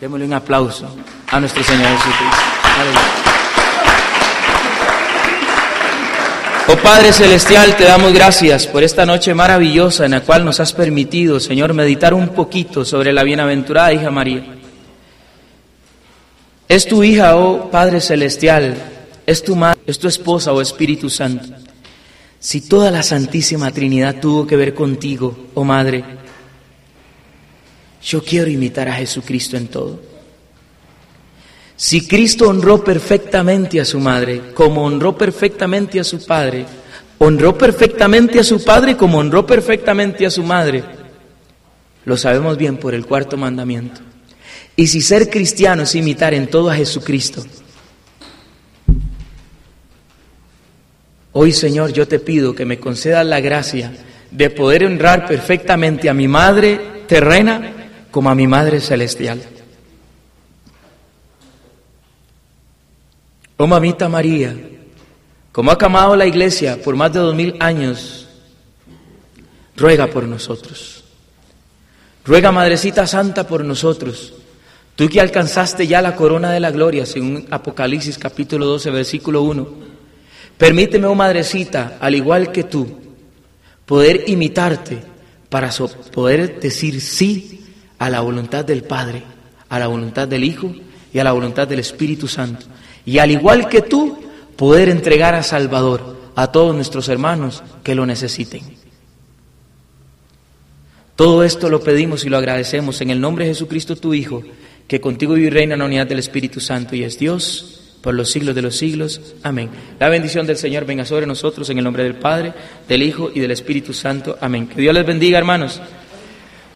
Speaker 1: Démosle un aplauso a nuestro Señor Jesucristo. Padre Celestial, te damos gracias por esta noche maravillosa en la cual nos has permitido, Señor, meditar un poquito sobre la bienaventurada hija María. Es tu hija, oh Padre Celestial, es tu madre, es tu esposa, oh Espíritu Santo. Si toda la Santísima Trinidad tuvo que ver contigo, oh Madre, yo quiero imitar a Jesucristo en todo. Si Cristo honró perfectamente a su madre, como honró perfectamente a su padre, honró perfectamente a su padre como honró perfectamente a su madre, lo sabemos bien por el cuarto mandamiento. Y si ser cristiano es imitar en todo a Jesucristo, hoy Señor yo te pido que me concedas la gracia de poder honrar perfectamente a mi madre terrena como a mi Madre Celestial. Oh mamita María, como ha camado la iglesia por más de dos mil años, ruega por nosotros. Ruega, Madrecita Santa, por nosotros. Tú que alcanzaste ya la corona de la gloria, según Apocalipsis capítulo 12, versículo 1. Permíteme, oh Madrecita, al igual que tú, poder imitarte para poder decir sí a la voluntad del Padre, a la voluntad del Hijo y a la voluntad del Espíritu Santo. Y al igual que tú, poder entregar a Salvador a todos nuestros hermanos que lo necesiten. Todo esto lo pedimos y lo agradecemos en el nombre de Jesucristo tu Hijo, que contigo vive y reina en la unidad del Espíritu Santo y es Dios por los siglos de los siglos. Amén. La bendición del Señor venga sobre nosotros en el nombre del Padre, del Hijo y del Espíritu Santo. Amén. Que Dios les bendiga, hermanos.